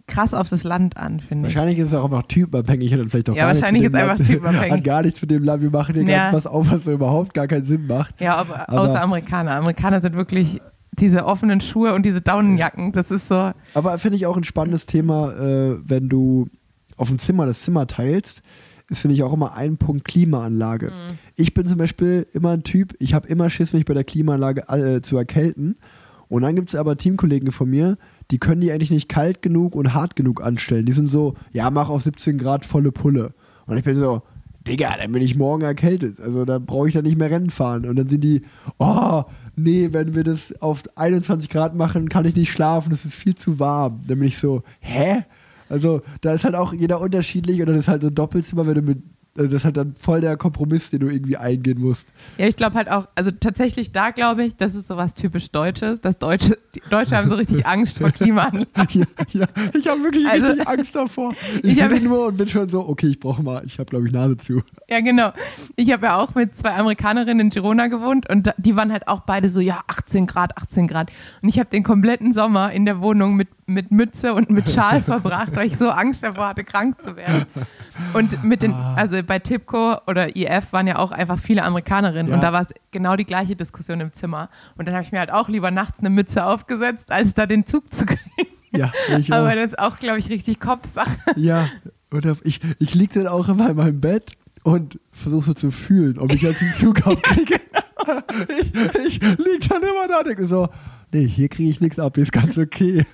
krass auf das Land an, finde ich. Wahrscheinlich ist es auch einfach typenabhängig und dann vielleicht auch Ja, gar nichts wahrscheinlich dem ist einfach Land- typenabhängig. Hat gar nichts mit dem Land. Wir machen hier Ja. ganz was auf, was überhaupt gar keinen Sinn macht. Ja, aber, Aber- außer Amerikaner. Amerikaner sind wirklich diese offenen Schuhe und diese Daunenjacken. Das ist so, Aber finde ich auch ein spannendes Thema, äh, wenn du auf dem Zimmer das Zimmer teilst, ist, finde ich, auch immer ein Punkt Klimaanlage. Mhm. Ich bin zum Beispiel immer ein Typ, ich habe immer Schiss, mich bei der Klimaanlage äh, zu erkälten. Und dann gibt es aber Teamkollegen von mir, die können die eigentlich nicht kalt genug und hart genug anstellen. Die sind so, ja, mach auf 17 Grad volle Pulle. Und ich bin so, Digga, dann bin ich morgen erkältet. Also da brauche ich dann nicht mehr Rennen fahren. Und dann sind die, oh, nee, wenn wir das auf 21 Grad machen, kann ich nicht schlafen, das ist viel zu warm. Dann bin ich so, hä? Also da ist halt auch jeder unterschiedlich oder das ist halt so ein Doppelzimmer, wenn du mit, also das ist halt dann voll der Kompromiss, den du irgendwie eingehen musst. Ja, ich glaube halt auch, also tatsächlich da glaube ich, das ist sowas typisch Deutsches. Das Deutsche, die Deutsche haben so richtig [LAUGHS] Angst vor Klimaanlagen. ja, ja, ich habe wirklich Also- richtig Angst davor. [LAUGHS] Ich, Ich den nur und bin schon so, okay, ich brauche mal, ich habe glaube ich Nase zu. Ja, genau. Ich habe ja auch mit zwei Amerikanerinnen in Girona gewohnt und die waren halt auch beide so, ja, 18 Grad, 18 Grad. Und ich habe den kompletten Sommer in der Wohnung mit, mit Mütze und mit [LAUGHS] Schal verbracht, weil ich so Angst davor hatte, krank zu werden. Und mit den, also bei Tipco oder IF waren ja auch einfach viele Amerikanerinnen Ja. und da war es genau die gleiche Diskussion im Zimmer. Und dann habe ich mir halt auch lieber nachts eine Mütze aufgesetzt, als da den Zug zu kriegen. Ja, ich auch. Aber das ist auch, glaube ich, richtig Kopfsache. Ja, oder ich, ich liege dann auch immer in meinem Bett und versuche so zu fühlen, ob ich jetzt einen Zug [LAUGHS] abkriege. ich ich liege dann immer da und denke so, nee, hier kriege ich nichts ab, hier ist ganz okay.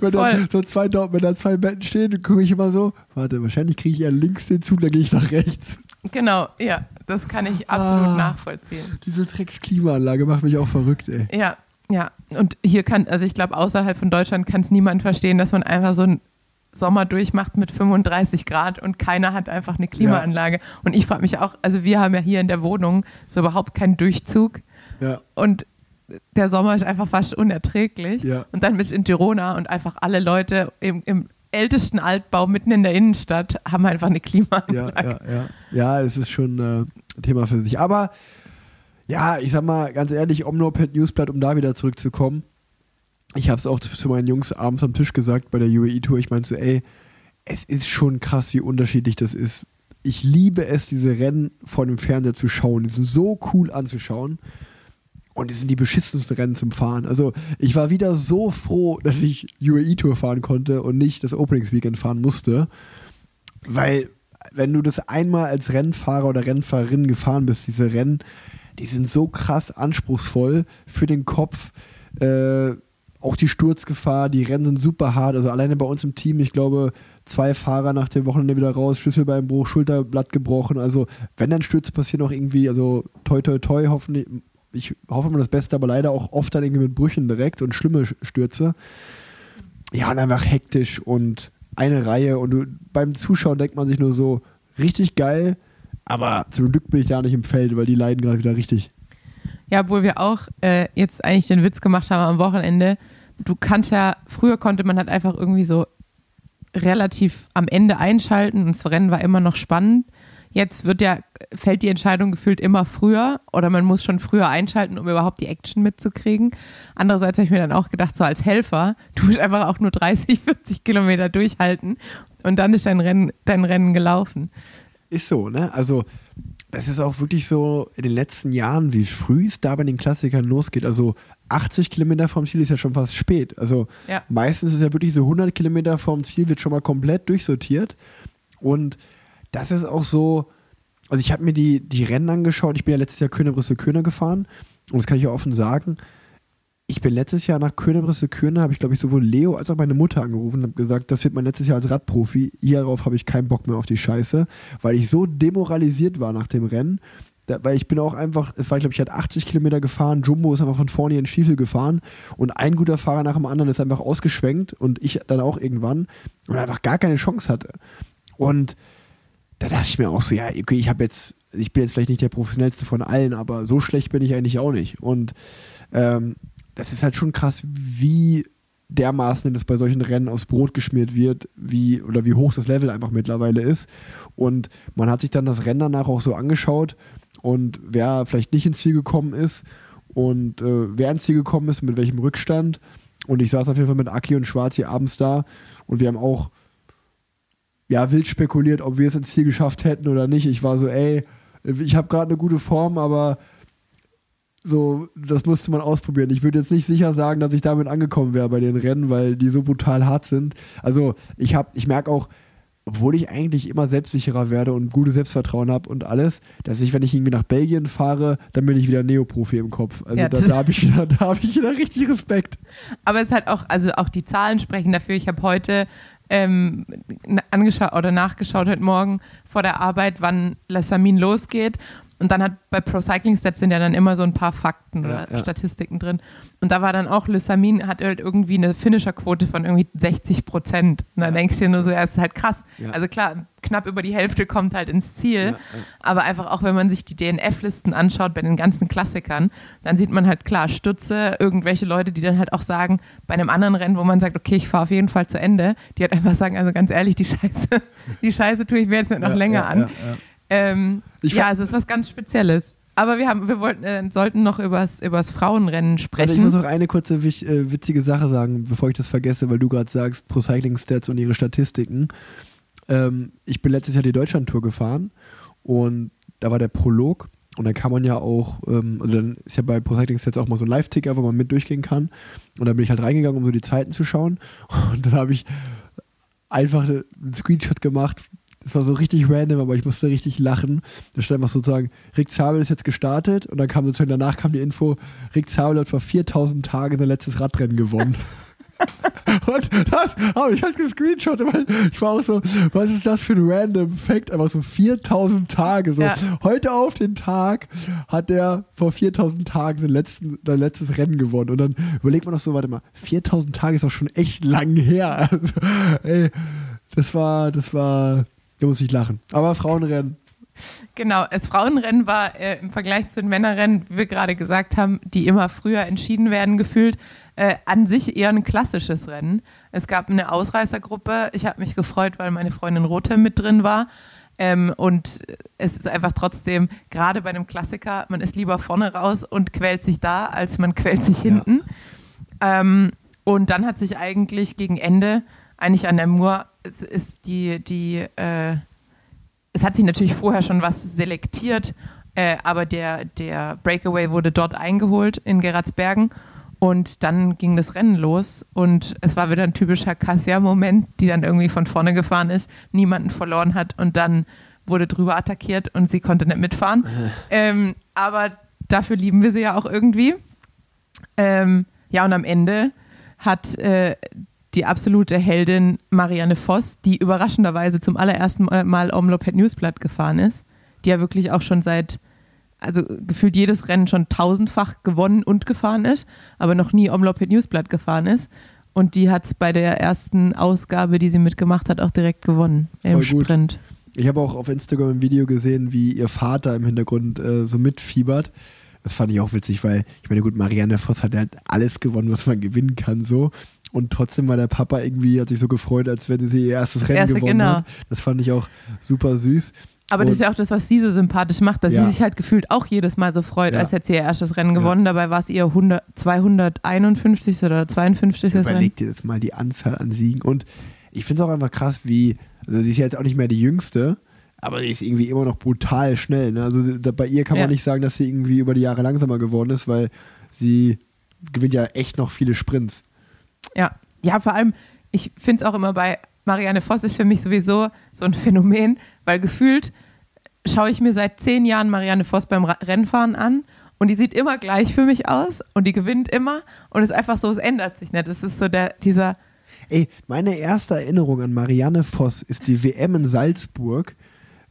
Wenn dann so zwei, wenn da zwei Betten stehen, gucke ich immer so, warte, wahrscheinlich kriege ich eher links den Zug, dann gehe ich nach rechts. Genau, ja, das kann ich absolut Ah. nachvollziehen. Diese Drecksklimaanlage macht mich auch verrückt, ey. Ja, ja. Und hier kann, also ich glaube, außerhalb von Deutschland kann es niemand verstehen, dass man einfach so einen Sommer durchmacht mit 35 Grad und keiner hat einfach eine Klimaanlage. Und ich frage mich auch, also wir haben ja hier in der Wohnung so überhaupt keinen Durchzug Ja, und der Sommer ist einfach fast unerträglich. Ja. Und dann bist du in Girona und einfach alle Leute im, im ältesten Altbau mitten in der Innenstadt haben einfach eine ja, Klimaanlage. ja, ja. Ja, es ist schon äh, ein Thema für sich. Aber ja, ich sag mal ganz ehrlich, Omnoped Newsblatt, um da wieder zurückzukommen. Ich habe es auch zu, zu meinen Jungs abends am Tisch gesagt bei der UAE-Tour. Ich meinte so, ey, es ist schon krass, wie unterschiedlich das ist. Ich liebe es, diese Rennen vor dem Fernseher zu schauen. Die sind so cool anzuschauen. Und die sind die beschissensten Rennen zum Fahren. Also ich war wieder so froh, dass ich UAE-Tour fahren konnte und nicht das Openings-Weekend fahren musste. Weil, wenn du das einmal als Rennfahrer oder Rennfahrerin gefahren bist, diese Rennen, die sind so krass anspruchsvoll für den Kopf. Äh, auch die Sturzgefahr, die Rennen sind super hart. Also alleine bei uns im Team, ich glaube, zwei Fahrer nach dem Wochenende wieder raus, Schlüsselbeinbruch, Schulterblatt gebrochen. Also wenn dann Stürze passieren, auch irgendwie, also toi toi toi, hoffentlich, ich hoffe mal das Beste, aber leider auch oft dann irgendwie mit Brüchen direkt und schlimme Stürze. Ja, und einfach hektisch und eine Reihe und du, beim Zuschauen denkt man sich nur so, richtig geil, aber zum Glück bin ich da nicht im Feld, weil die leiden gerade wieder richtig. Ja, obwohl wir auch äh, jetzt eigentlich den Witz gemacht haben am Wochenende. Du kannst ja, früher konnte man halt einfach irgendwie so relativ am Ende einschalten und das Rennen war immer noch spannend. Jetzt wird ja, fällt die Entscheidung gefühlt immer früher oder man muss schon früher einschalten, um überhaupt die Action mitzukriegen. Andererseits habe ich mir dann auch gedacht, so als Helfer, [LAUGHS] du musst einfach auch nur 30, 40 Kilometer durchhalten und dann ist dein Rennen, dein Rennen gelaufen. Ist so, ne? Also, das ist auch wirklich so in den letzten Jahren, wie früh es da bei den Klassikern losgeht. Also, 80 Kilometer vom Ziel ist ja schon fast spät. Also, Ja. meistens ist es ja wirklich so 100 Kilometer vom Ziel wird schon mal komplett durchsortiert. Und das ist auch so, also ich habe mir die, die Rennen angeschaut. Ich bin ja letztes Jahr Köner-Brüssel-Köner gefahren. Und das kann ich ja offen sagen. Ich bin letztes Jahr nach Köner-Brüssel-Köner, habe ich glaube ich sowohl Leo als auch meine Mutter angerufen und habe gesagt, das wird mein letztes Jahr als Radprofi. Hierauf habe ich keinen Bock mehr auf die Scheiße, weil ich so demoralisiert war nach dem Rennen. Da, weil ich bin auch einfach, es war, glaube ich, hat 80 Kilometer gefahren, Jumbo ist einfach von vorne in den Stiefel gefahren und ein guter Fahrer nach dem anderen ist einfach ausgeschwenkt und ich dann auch irgendwann und einfach gar keine Chance hatte. Und da dachte ich mir auch so, ja, okay, ich habe jetzt, ich bin jetzt vielleicht nicht der professionellste von allen, aber so schlecht bin ich eigentlich auch nicht. Und ähm, das ist halt schon krass, wie dermaßen das bei solchen Rennen aufs Brot geschmiert wird, wie oder wie hoch das Level einfach mittlerweile ist. Und man hat sich dann das Rennen danach auch so angeschaut und wer vielleicht nicht ins Ziel gekommen ist und äh, wer ins Ziel gekommen ist, mit welchem Rückstand. Und ich saß auf jeden Fall mit Aki und Schwarzi abends da und wir haben auch ja, wild spekuliert, ob wir es ins Ziel geschafft hätten oder nicht. Ich war so, ey, ich habe gerade eine gute Form, aber so, das musste man ausprobieren. Ich würde jetzt nicht sicher sagen, dass ich damit angekommen wäre bei den Rennen, weil die so brutal hart sind. Also ich habe, ich merke auch, obwohl ich eigentlich immer selbstsicherer werde und gutes Selbstvertrauen habe und alles, dass ich, wenn ich irgendwie nach Belgien fahre, dann bin ich wieder Neoprofi im Kopf. Also Ja, da, da habe ich, wieder- da hab ich wieder richtig Respekt. Aber es ist halt auch, also auch die Zahlen sprechen dafür. Ich habe heute ähm, angeschaut oder nachgeschaut heute Morgen vor der Arbeit, wann La Samin losgeht. Und dann hat bei Pro Cycling Stats sind ja dann immer so ein paar Fakten Ja, oder ja. Statistiken drin. Und da war dann auch, Le Samin hat halt irgendwie eine Finisher-Quote von irgendwie 60 Prozent. Und dann denkst du dir nur so, ja, ist halt krass. Ja. Also klar, knapp über die Hälfte kommt halt ins Ziel. Ja, ja. Aber einfach auch, wenn man sich die DNF-Listen anschaut bei den ganzen Klassikern, dann sieht man halt klar Stütze, irgendwelche Leute, die dann halt auch sagen, bei einem anderen Rennen, wo man sagt, okay, ich fahre auf jeden Fall zu Ende, die halt einfach sagen, also ganz ehrlich, die Scheiße, [LAUGHS] die Scheiße tue ich mir jetzt nicht noch Ja, länger ja, an. Ähm, ja, fa- es ist was ganz Spezielles. Aber wir haben, wir wollten, äh, sollten noch übers, übers Frauenrennen Also ich sprechen. muss noch eine kurze wich- äh, witzige Sache sagen, bevor ich das vergesse, weil du gerade sagst, Pro Cycling Stats und ihre Statistiken. Ähm, ich bin letztes Jahr die Deutschlandtour gefahren und da war der Prolog und dann kann man ja auch, ähm, also dann ist ja bei Pro Cycling Stats auch mal so ein Live-Ticker, wo man mit durchgehen kann. Und da bin ich halt reingegangen, um so die Zeiten zu schauen. [LAUGHS] Und dann habe ich einfach einen Screenshot gemacht. Das war so richtig random, aber ich musste richtig lachen. Da stand einfach sozusagen, Rick Zabel ist jetzt gestartet und dann kam sozusagen danach kam die Info, Rick Zabel hat vor 4000 Tagen sein letztes Radrennen gewonnen. [LAUGHS] und das habe ich halt gescreenshottet, weil ich war auch so, was ist das für ein random Fact? Einfach so 4000 Tage. So, Ja. heute auf den Tag hat er vor 4000 Tagen sein, letzten, sein letztes Rennen gewonnen. Und dann überlegt man doch so, warte mal, 4000 Tage ist doch schon echt lang her. [LAUGHS] Also, ey, das war, das war, da muss ich lachen. Aber Frauenrennen, Genau, das Frauenrennen war äh, im Vergleich zu den Männerrennen, wie wir gerade gesagt haben, die immer früher entschieden werden, gefühlt, äh, an sich eher ein klassisches Rennen. Es gab eine Ausreißergruppe. Ich habe mich gefreut, weil meine Freundin Rote mit drin war. Ähm, und es ist einfach trotzdem, gerade bei einem Klassiker, man ist lieber vorne raus und quält sich da, als man quält sich hinten. Ähm, und dann hat sich eigentlich gegen Ende, eigentlich an der Mur, es ist die, die, äh, es hat sich natürlich vorher schon was selektiert, äh, aber der, der Breakaway wurde dort eingeholt in Geratsbergen und dann ging das Rennen los und es war wieder ein typischer Cassia-Moment, die dann irgendwie von vorne gefahren ist, niemanden verloren hat und dann wurde drüber attackiert und sie konnte nicht mitfahren. [LAUGHS] ähm, aber dafür lieben wir sie ja auch irgendwie. Ähm, ja, und am Ende hat äh, die absolute Heldin Marianne Voss, die überraschenderweise zum allerersten Mal Omloped Newsblatt gefahren ist, die ja wirklich auch schon seit, also gefühlt jedes Rennen schon tausendfach gewonnen und gefahren ist, aber noch nie Omloped Newsblatt gefahren ist. Und die hat es bei der ersten Ausgabe, die sie mitgemacht hat, auch direkt gewonnen im Voll gut. Sprint. Ich habe auch auf Instagram ein Video gesehen, wie ihr Vater im Hintergrund äh, so mitfiebert. Das fand ich auch witzig, weil ich meine, gut, Marianne Voss hat halt alles gewonnen, was man gewinnen kann, so. Und trotzdem war der Papa irgendwie, hat sich so gefreut, als wenn sie ihr erstes Rennen erste, gewonnen genau. hat. Das fand ich auch super süß. Aber das Und- ist ja auch das, was sie so sympathisch macht, dass Ja. sie sich halt gefühlt auch jedes Mal so freut, Ja. als hätte sie ihr erstes Rennen gewonnen. Dabei war es ihr 100, 251. oder 52. Rennen. Überleg dir jetzt mal die Anzahl an Siegen. Und ich finde es auch einfach krass, wie, also sie ist ja jetzt auch nicht mehr die Jüngste, aber sie ist irgendwie immer noch brutal schnell. Ne? Also da, bei ihr kann man Ja. nicht sagen, dass sie irgendwie über die Jahre langsamer geworden ist, weil sie gewinnt ja echt noch viele Sprints. Ja, ja, vor allem, ich finde es auch immer bei Marianne Voss ist für mich sowieso so ein Phänomen, weil gefühlt schaue ich mir seit zehn Jahren Marianne Voss beim Rennfahren an und die sieht immer gleich für mich aus und die gewinnt immer und es ist einfach so, es ändert sich nicht. Es ist so der, dieser, Ey, meine erste Erinnerung an Marianne Voss ist die WM in Salzburg,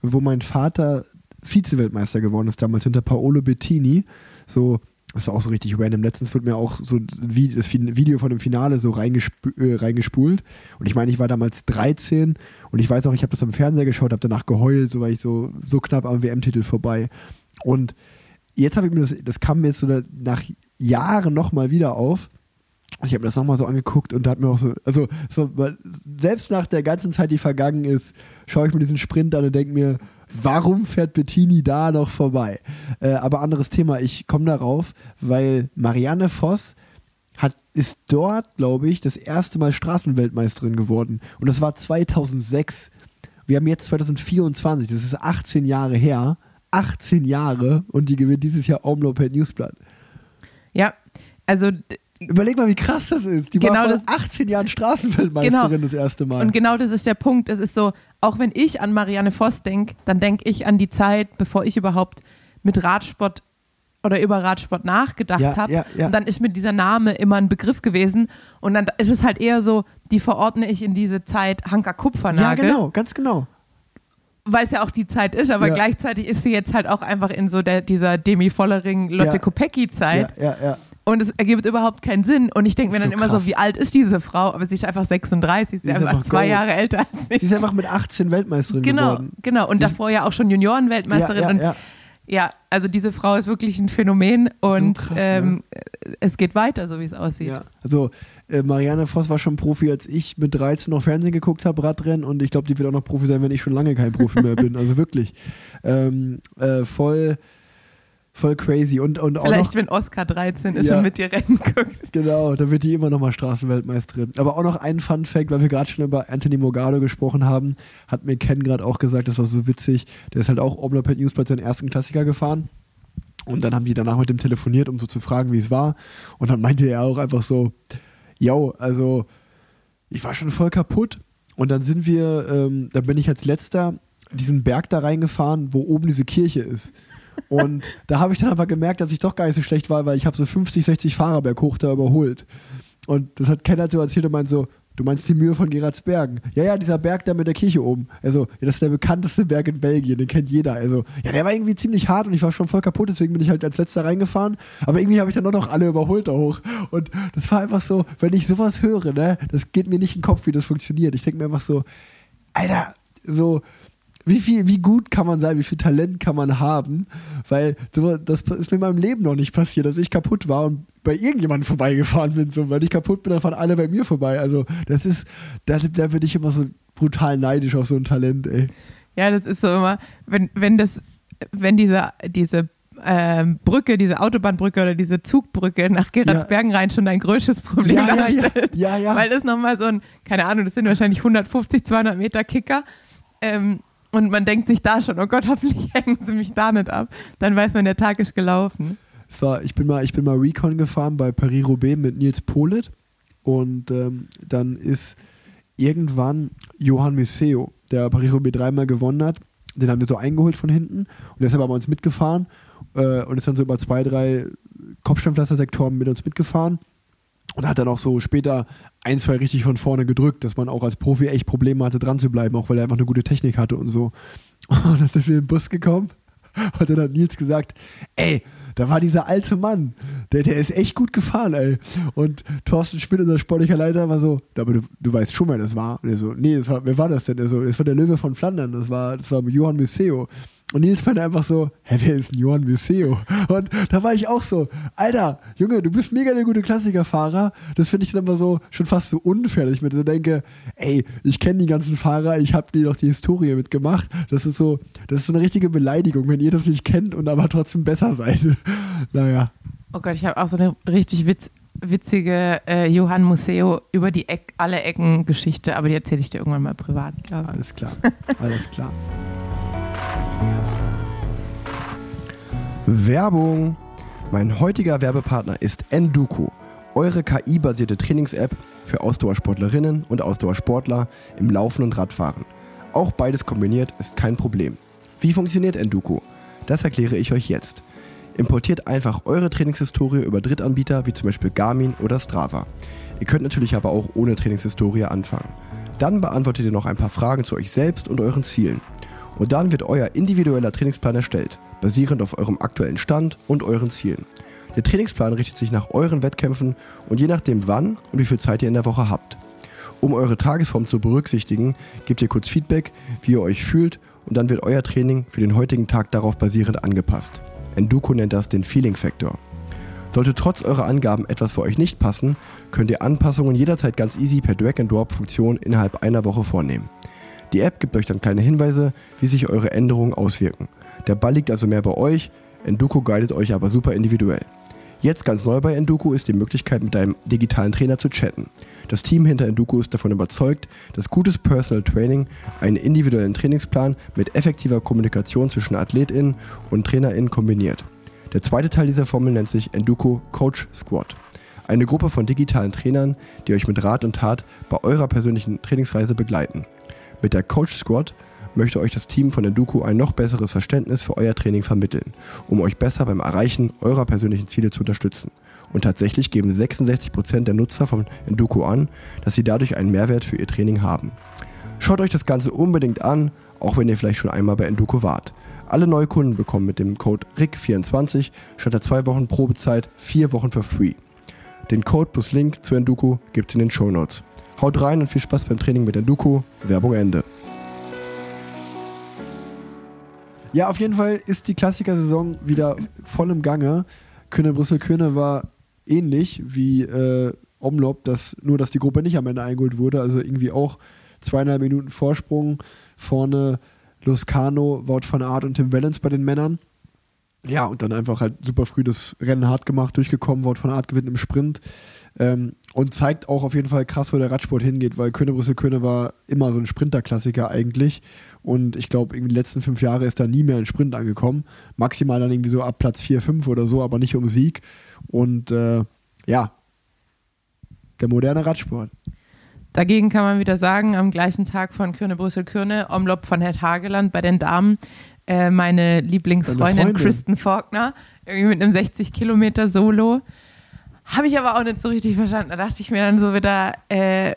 wo mein Vater Vize-Weltmeister geworden ist, damals hinter Paolo Bettini. So, das war auch so richtig random. Letztens wird mir auch so das Video von dem Finale so reingesp äh, reingespult. Und ich meine, ich war damals 13 und ich weiß auch, ich habe das am Fernseher geschaut, habe danach geheult, so war ich so, so knapp am WM-Titel vorbei. Und jetzt habe ich mir das, das kam mir jetzt so nach Jahren nochmal wieder auf. Ich habe mir das nochmal so angeguckt und da hat mir auch so, also so, selbst nach der ganzen Zeit, die vergangen ist, schaue ich mir diesen Sprint an und denke mir, warum fährt Bettini da noch vorbei? Äh, aber anderes Thema, ich komme darauf, weil Marianne Voss hat, ist dort, glaube ich, das erste Mal Straßenweltmeisterin geworden. Und das war 2006. Wir haben jetzt 2024, das ist 18 Jahre her. 18 Jahre und die gewinnt dieses Jahr Omloped Newsblatt. ja, also Überleg mal, wie krass das ist. Die Genau war vor das- 18 Jahren Straßenweltmeisterin Genau. das erste Mal. Und genau das ist der Punkt. Es ist so, auch wenn ich an Marianne Voss denke, dann denke ich an die Zeit, bevor ich überhaupt mit Radsport oder über Radsport nachgedacht Ja, habe. ja, ja. Und dann ist mir dieser Name immer ein Begriff gewesen. Und dann ist es halt eher so, die verordne ich in diese Zeit Hanka ja, Kupfernagel, genau, ganz genau. weil es ja auch die Zeit ist, aber Ja. gleichzeitig ist sie jetzt halt auch einfach in so der, dieser Demi Vollering, Lotte Ja. Kopecki-Zeit. Ja, ja, ja. Und es ergibt überhaupt keinen Sinn. Und ich denke mir Ist dann so immer krass. so, wie alt ist diese Frau? Aber sie ist einfach 36, sie ist ist einfach zwei. Jahre älter als ich. Sie ist einfach mit 18 Weltmeisterin Genau, geworden. genau. Und Die davor ja auch schon Juniorenweltmeisterin. Ja, ja, und ja. ja, also diese Frau ist wirklich ein Phänomen und krass, ähm, es geht weiter, so wie es aussieht. Ja, also äh, Marianne Voss war schon Profi, als ich mit 13 noch Fernsehen geguckt habe, Radrennen und ich glaube, die wird auch noch Profi sein, wenn ich schon lange kein Profi mehr bin. Also wirklich. [LAUGHS] Ähm, äh, voll, voll crazy. Und, und auch Vielleicht, noch, wenn Oscar 13 ist Ja. und mit dir Rennen guckt. [LAUGHS] Genau, da wird die immer noch mal Straßenweltmeisterin. Aber auch noch ein Fun Fact, weil wir gerade schon über Anthony Morgado gesprochen haben, hat mir Ken gerade auch gesagt, das war so witzig. Der ist halt auch Omloped Newsblatt seinen ersten Klassiker gefahren. Und dann haben die danach mit dem telefoniert, um so zu fragen, wie es war. Und dann meinte er auch einfach so, yo, also ich war schon voll kaputt. Und dann sind wir, ähm, dann bin ich als letzter diesen Berg da reingefahren, wo oben diese Kirche ist. Und da habe ich dann aber gemerkt, dass ich doch gar nicht so schlecht war, weil ich habe so 50, 60 Fahrer berghoch da überholt. Und das hat Ken halt so erzählt und meint so, du meinst die Mühe von Geratsbergen? Ja, ja, dieser Berg da mit der Kirche oben. Also, ja, das ist der bekannteste Berg in Belgien, den kennt jeder. Also, ja, der war irgendwie ziemlich hart und ich war schon voll kaputt, deswegen bin ich halt als letzter reingefahren. Aber irgendwie habe ich dann auch noch alle überholt da hoch. Und das war einfach so, wenn ich sowas höre, ne, das geht mir nicht in den Kopf, wie das funktioniert. Ich denke mir einfach so, Alter, so, wie viel, wie gut kann man sein, wie viel Talent kann man haben? Weil so, das ist mir in meinem Leben noch nicht passiert, dass ich kaputt war und bei irgendjemandem vorbeigefahren bin. So, wenn ich kaputt bin, dann fahren alle bei mir vorbei. Also das ist, da, da bin ich immer so brutal neidisch auf so ein Talent, ey. Ja, das ist so immer, wenn, wenn das, wenn diese, diese ähm, Brücke, diese Autobahnbrücke oder diese Zugbrücke nach Geratsbergen rein schon dein größtes Problem Ja, ja, ja. darstellt. Ja, ja. Weil das nochmal so ein, keine Ahnung, das sind wahrscheinlich 150, 200 Meter Kicker. Ähm, und man denkt sich da schon, oh Gott, hoffentlich [LAUGHS] hängen sie mich da nicht ab. Dann weiß man, der Tag ist gelaufen. War, ich bin mal, ich bin mal Recon gefahren bei Paris-Roubaix mit Nils Polit und ähm, dann ist irgendwann Johann Museo, der Paris-Roubaix dreimal gewonnen hat, den haben wir so eingeholt von hinten und ist aber bei uns mitgefahren äh, und ist dann so über zwei, drei Kopfsteinpflaster-Sektoren mit uns mitgefahren und hat dann auch so später ein, zwei richtig von vorne gedrückt, dass man auch als Profi echt Probleme hatte, dran zu bleiben, auch weil er einfach eine gute Technik hatte und so. [LAUGHS] Und dann sind wir in den Bus gekommen und dann hat Nils gesagt, ey, da war dieser alte Mann, der, der ist echt gut gefahren, ey. Und Thorsten Schmidt, unser sportlicher Leiter, war so, aber du, du weißt schon, wer das war. Und er so, nee, das war, wer war das denn? Er so, das war der Löwe von Flandern, das war, das war Johann Museo. Und Nils meinte einfach so, hä, wer ist denn Johann Museo? Und da war ich auch so, Alter, Junge, du bist mega der gute Klassikerfahrer. Das finde ich dann immer so schon fast so unfair, dass ich mir so denke, ey, ich kenne die ganzen Fahrer, ich habe die doch die Historie mitgemacht. Das ist so, das ist so eine richtige Beleidigung, wenn ihr das nicht kennt und aber trotzdem besser [LAUGHS] seid. naja. Oh Gott, ich habe auch so eine richtig witz, witzige äh, Johann Museo über die Eck, alle Ecken Geschichte, aber die erzähle ich dir irgendwann mal privat, glaube ich. Alles klar, alles klar. [LAUGHS] Werbung. Mein heutiger Werbepartner ist Enduko, eure KI-basierte Trainings-App für Ausdauersportlerinnen und Ausdauersportler im Laufen und Radfahren. Auch beides kombiniert ist kein Problem. Wie funktioniert Enduko? Das erkläre ich euch jetzt. Importiert einfach eure Trainingshistorie über Drittanbieter wie zum Beispiel Garmin oder Strava. Ihr könnt natürlich aber auch ohne Trainingshistorie anfangen. Dann beantwortet ihr noch ein paar Fragen zu euch selbst und euren Zielen. Und dann wird euer individueller Trainingsplan erstellt, basierend auf eurem aktuellen Stand und euren Zielen. Der Trainingsplan richtet sich nach euren Wettkämpfen und je nachdem wann und wie viel Zeit ihr in der Woche habt. Um eure Tagesform zu berücksichtigen, gebt ihr kurz Feedback, wie ihr euch fühlt und dann wird euer Training für den heutigen Tag darauf basierend angepasst. Enduko nennt das den Feeling Factor. Sollte trotz eurer Angaben etwas für euch nicht passen, könnt ihr Anpassungen jederzeit ganz easy per Drag-and-Drop-Funktion innerhalb einer Woche vornehmen. Die App gibt euch dann kleine Hinweise, wie sich eure Änderungen auswirken. Der Ball liegt also mehr bei euch, Enduko guidet euch aber super individuell. Jetzt ganz neu bei Enduko ist die Möglichkeit, mit deinem digitalen Trainer zu chatten. Das Team hinter Enduko ist davon überzeugt, dass gutes Personal Training einen individuellen Trainingsplan mit effektiver Kommunikation zwischen AthletInnen und TrainerInnen kombiniert. Der zweite Teil dieser Formel nennt sich Enduko Coach Squad. Eine Gruppe von digitalen Trainern, die euch mit Rat und Tat bei eurer persönlichen Trainingsreise begleiten. Mit der Coach Squad möchte euch das Team von Enduko ein noch besseres Verständnis für euer Training vermitteln, um euch besser beim Erreichen eurer persönlichen Ziele zu unterstützen. Und tatsächlich geben 66% der Nutzer von Enduko an, dass sie dadurch einen Mehrwert für ihr Training haben. Schaut euch das Ganze unbedingt an, auch wenn ihr vielleicht schon einmal bei Enduko wart. Alle Neukunden bekommen mit dem Code RIC24 statt der 2 Wochen Probezeit 4 Wochen für free. Den Code plus Link zu Enduko gibt's in den Show Notes. Haut rein und viel Spaß beim Training mit Enduko. Werbung Ende. Ja, auf jeden Fall ist die Klassiker-Saison wieder voll im Gange. Köne Brüssel Köne war ähnlich wie äh, Omlop, dass, nur dass die Gruppe nicht am Ende eingeholt wurde. Also irgendwie auch zweieinhalb Minuten Vorsprung. Vorne Luscano, Wout van Aert und Tim Wellens bei den Männern. Ja, und dann einfach halt super früh das Rennen hart gemacht, durchgekommen. Wout van Aert gewinnt im Sprint. Ähm, und zeigt auch auf jeden Fall krass, wo der Radsport hingeht, weil Köne Brüssel Köne war immer so ein Sprinterklassiker eigentlich. Und ich glaube, irgendwie die letzten fünf Jahre ist da nie mehr ein Sprint angekommen. Maximal dann irgendwie so ab Platz 4, 5 oder so, aber nicht um Sieg. Und äh, ja, der moderne Radsport. Dagegen kann man wieder sagen, am gleichen Tag von Kürne Brüssel Kürne, Omlop von Hed Hageland bei den Damen, äh, meine Lieblingsfreundin Freundin. Kristen Faulkner, irgendwie mit einem 60 Kilometer Solo. Habe ich aber auch nicht so richtig verstanden. Da dachte ich mir dann so wieder, äh,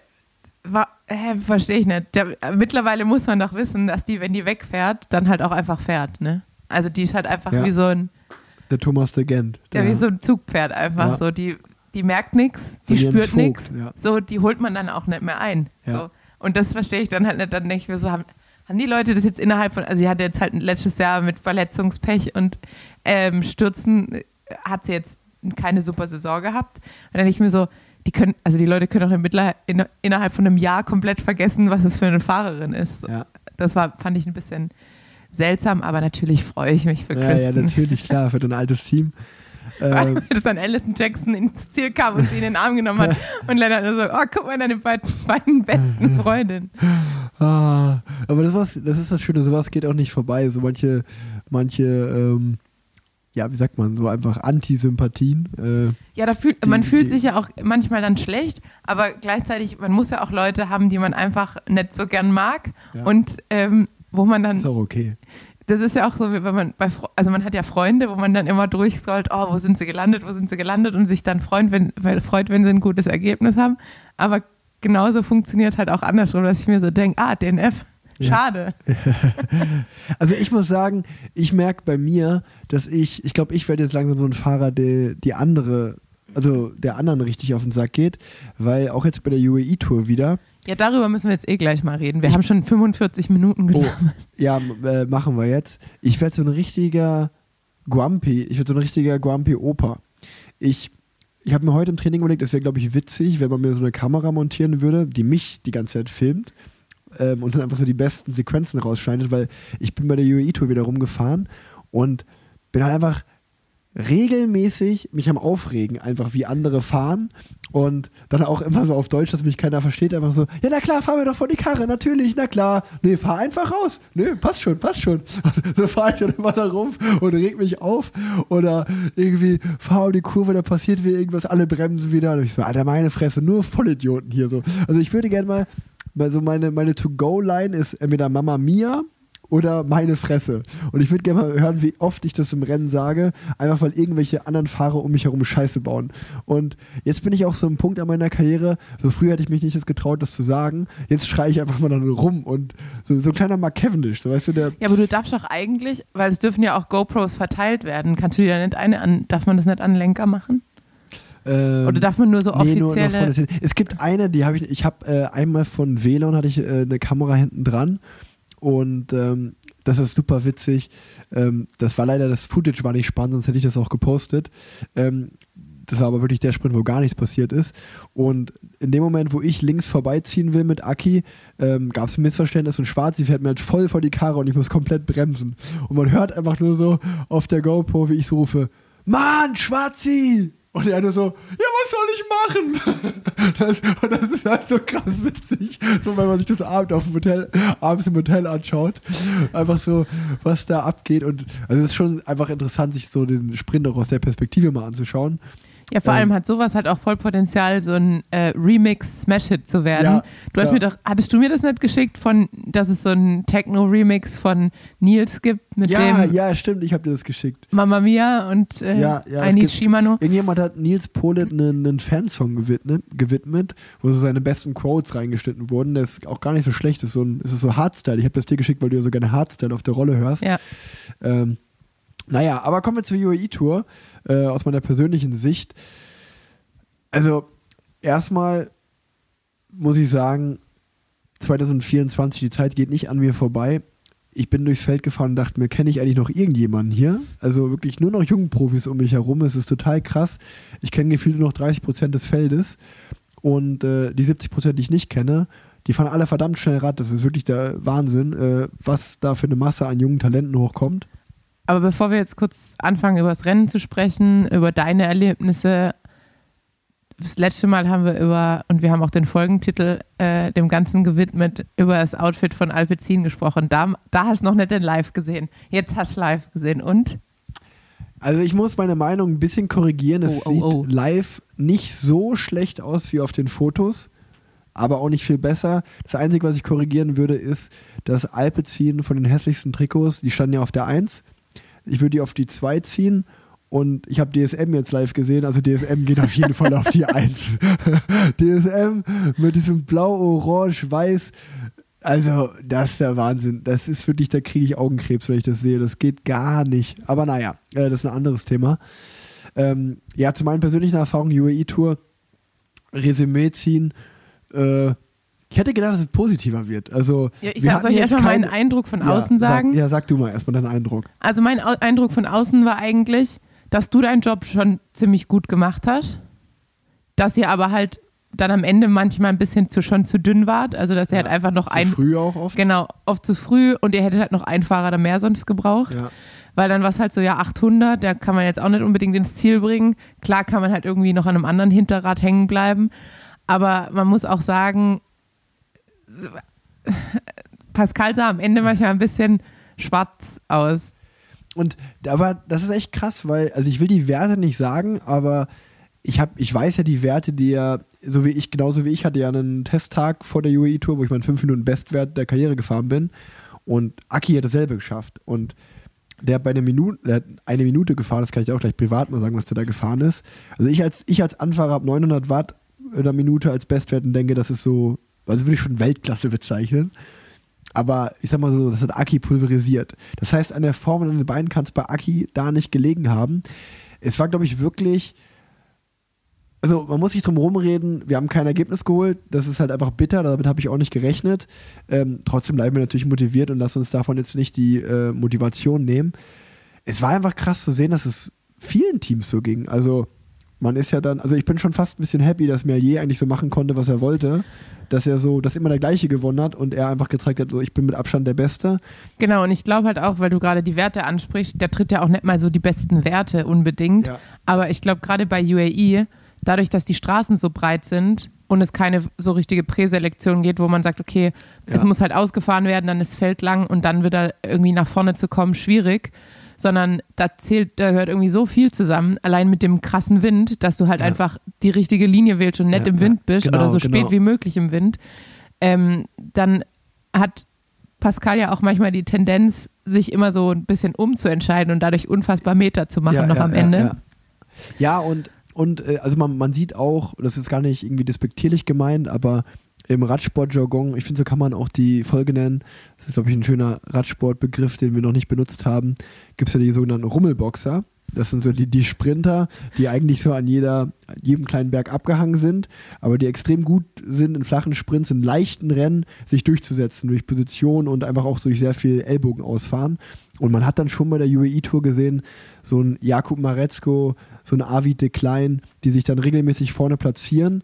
äh, verstehe ich nicht. Der, mittlerweile muss man doch wissen, dass die, wenn die wegfährt, dann halt auch einfach fährt, ne? Also die ist halt einfach Ja. wie so ein, Der Thomas de Gent. ja, Der- wie so ein Zugpferd einfach. Ja. So, die, die merkt nichts, die So spürt nichts. ja. So, die holt man dann auch nicht mehr ein. Ja. So. Und das verstehe ich dann halt nicht. Dann denke ich mir so, haben, haben die Leute das jetzt innerhalb von, also sie hatte jetzt halt letztes Jahr mit Verletzungspech und ähm, Stürzen, äh, hat sie jetzt keine super Saison gehabt. Und dann ich mir so, die können, also die Leute können auch im Mittler, in, innerhalb von einem Jahr komplett vergessen, was es für eine Fahrerin ist. Ja. Das war, fand ich ein bisschen seltsam, aber natürlich freue ich mich für Ja, ja, Kristen. natürlich, klar, für [LAUGHS] dein altes Team. Weil Ähm, dass dann Alison Jackson ins Ziel kam und sie in den Arm genommen hat. Und Lennart nur so, oh, guck mal, deine beiden, beiden besten Freundinnen. ah, aber das, was, das ist das Schöne, sowas geht auch nicht vorbei. So manche, manche, ähm, ja, wie sagt man, so einfach Antisympathien. Äh, Ja, da fühlt, Die- man fühlt die- sich ja auch manchmal dann schlecht, aber gleichzeitig, man muss ja auch Leute haben, die man einfach nicht so gern mag. Ja. Und ähm, wo man dann, ist auch okay. das ist ja auch so, wenn man bei, also man hat ja Freunde, wo man dann immer durchscrollt, oh, wo sind sie gelandet, wo sind sie gelandet und sich dann freut, wenn, freut, wenn sie ein gutes Ergebnis haben. Aber genauso funktioniert halt auch andersrum, dass ich mir so denke, ah, DNF, Ja. schade. [LAUGHS] Also ich muss sagen, ich merke bei mir, dass ich, ich glaube, ich werde jetzt langsam so ein Fahrer, der die andere also der anderen richtig auf den Sack geht, weil auch jetzt bei der UAE-Tour wieder, Ja, darüber müssen wir jetzt eh gleich mal reden. Wir haben schon 45 Minuten Oh, gelabert. ja, äh, machen wir jetzt. Ich werde so ein richtiger Grumpy, ich werde so ein richtiger Grumpy Opa. Ich, ich habe mir heute im Training überlegt, es wäre, glaube ich, witzig, wenn man mir so eine Kamera montieren würde, die mich die ganze Zeit filmt ähm, und dann einfach so die besten Sequenzen rausschneidet, weil ich bin bei der UAE-Tour wieder rumgefahren und bin halt einfach regelmäßig mich am Aufregen, einfach wie andere fahren und dann auch immer so auf Deutsch, dass mich keiner versteht, einfach so, ja na klar, fahr mir doch vor die Karre, natürlich, na klar, nee, fahr einfach raus, nee, passt schon, passt schon. [LAUGHS] so fahre ich dann immer da rum und reg mich auf oder irgendwie fahr um die Kurve, da passiert wieder irgendwas, alle bremsen wieder und ich so, Alter, meine Fresse, nur Vollidioten hier so. Also ich würde gerne mal, mal so meine, meine To-Go-Line ist entweder Mama Mia oder meine Fresse. Und ich würde gerne mal hören, wie oft ich das im Rennen sage, einfach weil irgendwelche anderen Fahrer um mich herum Scheiße bauen. Und jetzt bin ich auch so ein Punkt an meiner Karriere, so früher hätte ich mich nicht getraut, das zu sagen. Jetzt schreie ich einfach mal dann rum und so, so ein kleiner Mark Cavendish, so weißt du, der. Ja, aber du darfst doch eigentlich, weil es dürfen ja auch GoPros verteilt werden, kannst du dir da nicht eine an, darf man das nicht an Lenker machen? Ähm, Oder darf man nur so Nee, nur, nur offizielle. hin. es gibt eine, die habe ich, ich habe äh, einmal von Velon hatte ich äh, eine Kamera hinten dran und ähm, das ist super witzig. Ähm, das war leider, das Footage war nicht spannend, sonst hätte ich das auch gepostet. Ähm, das war aber wirklich der Sprint, wo gar nichts passiert ist. Und in dem Moment, wo ich links vorbeiziehen will mit Aki, ähm, gab es ein Missverständnis und Schwarzi fährt mir halt voll vor die Karre und ich muss komplett bremsen. Und man hört einfach nur so auf der GoPro, wie ich so rufe, Mann, Schwarzi! Und er nur so, ja, was soll ich machen? [LAUGHS] Das, und das ist halt so krass witzig, so wenn man sich das abend auf dem Hotel, abends im Hotel anschaut. Einfach so, was da abgeht. Und also es ist schon einfach interessant, sich so den Sprint auch aus der Perspektive mal anzuschauen. Ja, vor Ähm, allem hat sowas halt auch voll Potenzial, so ein äh, Remix-Smash-Hit zu werden. Ja, du hast klar. mir doch, hattest du mir das nicht geschickt, von, dass es so ein Techno-Remix von Nils gibt mit ja, dem ja, stimmt, ich habe dir das geschickt. Mamma Mia und äh, Ja, ja, es I Need gibt- Shimano? Irgendjemand hat Nils Polit einen, einen Fansong gewidmet, gewidmet, wo so seine besten Quotes reingeschnitten wurden. Der ist auch gar nicht so schlecht, das ist so, ein, es ist so Hardstyle. Ich habe das dir geschickt, weil du ja so gerne Hardstyle auf der Rolle hörst. Ja. Ähm, naja, aber kommen wir zur UAE-Tour äh, aus meiner persönlichen Sicht. Also, erstmal muss ich sagen, 2024, die Zeit geht nicht an mir vorbei. Ich bin durchs Feld gefahren und dachte mir, kenne ich eigentlich noch irgendjemanden hier? Also wirklich nur noch Jugendprofis um mich herum. Es ist total krass. Ich kenne gefühlt nur noch 30 Prozent des Feldes. Und äh, die 70 Prozent, die ich nicht kenne, die fahren alle verdammt schnell Rad. Das ist wirklich der Wahnsinn, äh, was da für eine Masse an jungen Talenten hochkommt. Aber bevor wir jetzt kurz anfangen, über das Rennen zu sprechen, über deine Erlebnisse, das letzte Mal haben wir über, und wir haben auch den Folgentitel äh, dem Ganzen gewidmet, über das Outfit von Alpecin gesprochen. Da, da hast du noch nicht den Live gesehen. Jetzt hast du live gesehen. Und? Also ich muss meine Meinung ein bisschen korrigieren. Es Oh, oh, oh. sieht live nicht so schlecht aus wie auf den Fotos, aber auch nicht viel besser. Das Einzige, was ich korrigieren würde, ist das Alpecin von den hässlichsten Trikots. Die standen ja auf der 1. Ich würde die auf die 2 ziehen. Und ich habe DSM jetzt live gesehen, also DSM geht auf jeden Fall auf die [LAUGHS] 1. [LAUGHS] DSM mit diesem Blau, Orange, Weiß. Also, das ist der Wahnsinn. Das ist wirklich, da kriege ich Augenkrebs, wenn ich das sehe. Das geht gar nicht. Aber naja, äh, das ist ein anderes Thema. Ähm, ja, zu meinen persönlichen Erfahrungen, UAE-Tour, Resümee ziehen. Äh, ich hätte gedacht, dass es positiver wird. Also, Ja, ich sag, soll ich jetzt erstmal meinen Eindruck von Ja, außen sagen? Sag, ja, sag du mal erstmal deinen Eindruck. Also mein Eindruck von außen war eigentlich, dass du deinen Job schon ziemlich gut gemacht hast, dass ihr aber halt dann am Ende manchmal ein bisschen zu, schon zu dünn wart, also dass ihr halt einfach noch Zu ein, früh auch oft. genau, oft zu früh und ihr hättet halt noch einen Fahrer da mehr sonst gebraucht, Ja. weil dann war es halt so, ja 800, da kann man jetzt auch nicht unbedingt ins Ziel bringen, klar kann man halt irgendwie noch an einem anderen Hinterrad hängen bleiben, aber man muss auch sagen, Pascal sah am Ende manchmal ein bisschen schwarz aus. Und aber das ist echt krass, weil, also ich will die Werte nicht sagen, aber ich habe, ich weiß ja die Werte, die er, so wie ich, genauso wie ich, hatte ja einen Testtag vor der UAE Tour, wo ich meinen 5 Minuten Bestwert der Karriere gefahren bin. Und Aki hat dasselbe geschafft. Und der hat bei einer Minute, der hat eine Minute gefahren, das kann ich auch gleich privat mal sagen, was der da gefahren ist. Also ich als, ich als Anfahrer habe 900 Watt in einer Minute als Bestwert und denke, das ist so, also würde ich schon Weltklasse bezeichnen. Aber ich sag mal so, das hat Aki pulverisiert. Das heißt, an der Form und an den Beinen kann es bei Aki da nicht gelegen haben. Es war, glaube ich, wirklich also man muss sich drum rumreden, wir haben kein Ergebnis geholt, das ist halt einfach bitter, damit habe ich auch nicht gerechnet. Ähm, trotzdem bleiben wir natürlich motiviert und lassen uns davon jetzt nicht die äh, Motivation nehmen. Es war einfach krass zu sehen, dass es vielen Teams so ging. Also man ist ja dann, also ich bin schon fast ein bisschen happy, dass Merlier eigentlich so machen konnte, was er wollte. Dass er so, dass immer der gleiche gewonnen hat und er einfach gezeigt hat, so ich bin mit Abstand der Beste. Genau, und ich glaube halt auch, weil du gerade die Werte ansprichst, der tritt ja auch nicht mal so die besten Werte unbedingt. Ja. Aber ich glaube, gerade bei UAE, dadurch, dass die Straßen so breit sind und es keine so richtige Präselektion geht, wo man sagt, okay, es Ja. muss halt ausgefahren werden, dann ist Feld lang und dann wieder irgendwie nach vorne zu kommen schwierig. Sondern da zählt, da gehört irgendwie so viel zusammen, allein mit dem krassen Wind, dass du halt Ja. einfach die richtige Linie wählst und nicht Ja, im Wind bist genau, oder so genau. spät wie möglich im Wind. Ähm, dann hat Pascal ja auch manchmal die Tendenz, sich immer so ein bisschen umzuentscheiden und dadurch unfassbar Meter zu machen Ja, noch am Ende. Ja, ja und, und äh, also man, man sieht auch, das ist gar nicht irgendwie despektierlich gemeint, aber im Radsport-Jargon, ich finde, so kann man auch die Folge nennen, das ist, glaube ich, ein schöner Radsportbegriff, den wir noch nicht benutzt haben, gibt es ja die sogenannten Rummelboxer. Das sind so die, die Sprinter, die eigentlich so an jeder, an jedem kleinen Berg abgehangen sind, aber die extrem gut sind in flachen Sprints, in leichten Rennen, sich durchzusetzen durch Position und einfach auch durch sehr viel Ellbogen ausfahren. Und man hat dann schon bei der UAE-Tour gesehen, so ein Jakub Marezko, so ein Avid de Klein, die sich dann regelmäßig vorne platzieren.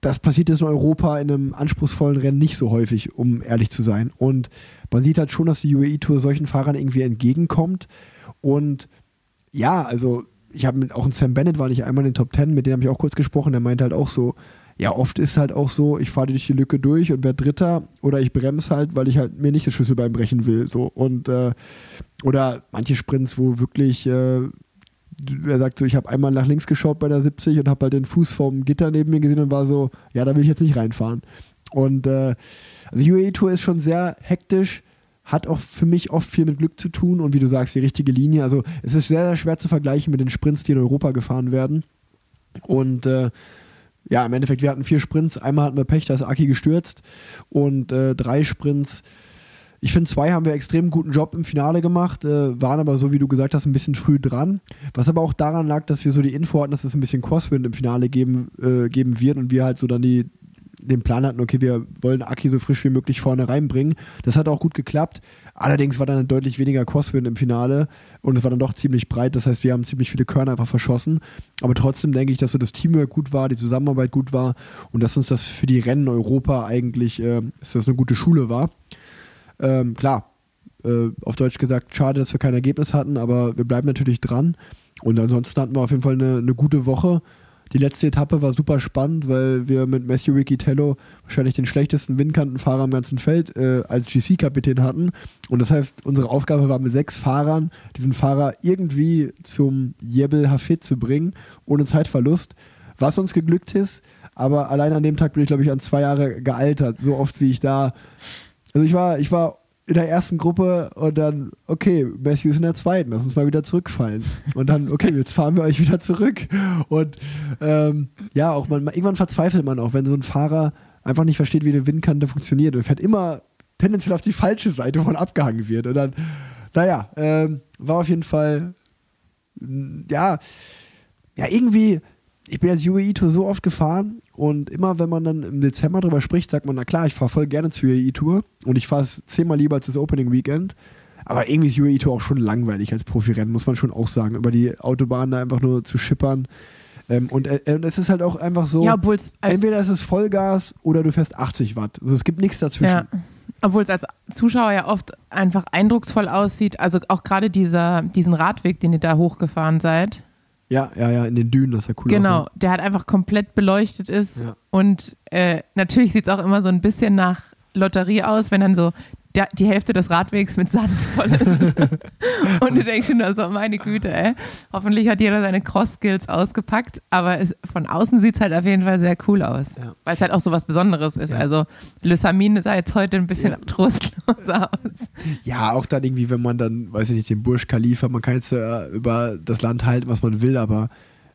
Das passiert jetzt in Europa in einem anspruchsvollen Rennen nicht so häufig, um ehrlich zu sein. Und man sieht halt schon, dass die UAE-Tour solchen Fahrern irgendwie entgegenkommt. Und ja, also ich habe mit auch ein Sam Bennett war nicht einmal in den Top Ten, mit dem habe ich auch kurz gesprochen, der meinte halt auch so, ja, oft ist halt auch so, ich fahre durch die Lücke durch und werde Dritter oder ich bremse halt, weil ich halt mir nicht das Schlüsselbein brechen will. So. Und äh, oder manche Sprints, wo wirklich äh, er sagt so, ich habe einmal nach links geschaut bei der 70 und habe halt den Fuß vom Gitter neben mir gesehen und war so, ja, da will ich jetzt nicht reinfahren. Und äh, also die UAE Tour ist schon sehr hektisch, hat auch für mich oft viel mit Glück zu tun und wie du sagst, die richtige Linie. Also es ist sehr, sehr schwer zu vergleichen mit den Sprints, die in Europa gefahren werden. Und äh, ja, im Endeffekt, wir hatten vier Sprints. Einmal hatten wir Pech, da ist Aki gestürzt. Und äh, drei Sprints. Ich finde, zwei haben wir extrem guten Job im Finale gemacht, äh, waren aber so, wie du gesagt hast, ein bisschen früh dran. Was aber auch daran lag, dass wir so die Info hatten, dass es ein bisschen Crosswind im Finale geben, äh, geben wird und wir halt so dann die, den Plan hatten, okay, wir wollen Aki so frisch wie möglich vorne reinbringen. Das hat auch gut geklappt. Allerdings war dann deutlich weniger Crosswind im Finale und es war dann doch ziemlich breit. Das heißt, wir haben ziemlich viele Körner einfach verschossen. Aber trotzdem denke ich, dass so das Teamwork gut war, die Zusammenarbeit gut war und dass uns das für die Rennen Europa eigentlich, äh, dass das eine gute Schule war. Ähm, klar, äh, auf Deutsch gesagt, schade, dass wir kein Ergebnis hatten, aber wir bleiben natürlich dran. Und ansonsten hatten wir auf jeden Fall eine, eine gute Woche. Die letzte Etappe war super spannend, weil wir mit Matthew Riccitello wahrscheinlich den schlechtesten Windkantenfahrer im ganzen Feld äh, als GC-Kapitän hatten. Und das heißt, unsere Aufgabe war mit sechs Fahrern, diesen Fahrer irgendwie zum Jebel Hafid zu bringen, ohne Zeitverlust. Was uns geglückt ist, aber allein an dem Tag bin ich, glaube ich, an zwei Jahre gealtert. So oft, wie ich da. Also ich war, ich war in der ersten Gruppe und dann, okay, Matthew ist in der zweiten, lass uns mal wieder zurückfallen. Und dann, okay, jetzt fahren wir euch wieder zurück. Und ähm, ja, auch man, irgendwann verzweifelt man auch, wenn so ein Fahrer einfach nicht versteht, wie eine Windkante funktioniert und fährt immer tendenziell auf die falsche Seite, wo man abgehangen wird. Und dann, naja, ähm, war auf jeden Fall, ja, ja, irgendwie, ich bin jetzt UAE Tour so oft gefahren und immer, wenn man dann im Dezember drüber spricht, sagt man, na klar, ich fahre voll gerne zur UAE Tour und ich fahre es zehnmal lieber als das Opening Weekend. Aber irgendwie ist UAE Tour auch schon langweilig als Profirennen, muss man schon auch sagen, über die Autobahn da einfach nur zu schippern. Ähm, und, äh, und es ist halt auch einfach so, Ja, obwohl es als, entweder ist es Vollgas oder du fährst 80 Watt. Also es gibt nichts dazwischen. ja, obwohl's als Zuschauer ja oft einfach eindrucksvoll aussieht. Also auch gerade dieser, diesen Radweg, den ihr da hochgefahren seid. Ja, ja, ja, in den Dünen, das ist ja cool. Genau, aussieht. der halt einfach komplett beleuchtet ist. Ja. Und äh, natürlich sieht es auch immer so ein bisschen nach Lotterie aus, wenn dann so der, die Hälfte des Radwegs mit Sand [LAUGHS] voll ist. und du denkst schon, also meine Güte, ey. Hoffentlich hat jeder seine Cross-Skills ausgepackt, aber es, von außen sieht es halt auf jeden Fall sehr cool aus. Ja. Weil es halt auch so was Besonderes ist. Ja. Also Le Samin sah jetzt heute ein bisschen Ja. trostloser [LAUGHS] aus. Ja, auch dann irgendwie, wenn man dann, weiß ich nicht, den Bursch Khalifa, man kann jetzt äh, über das Land halten, was man will, aber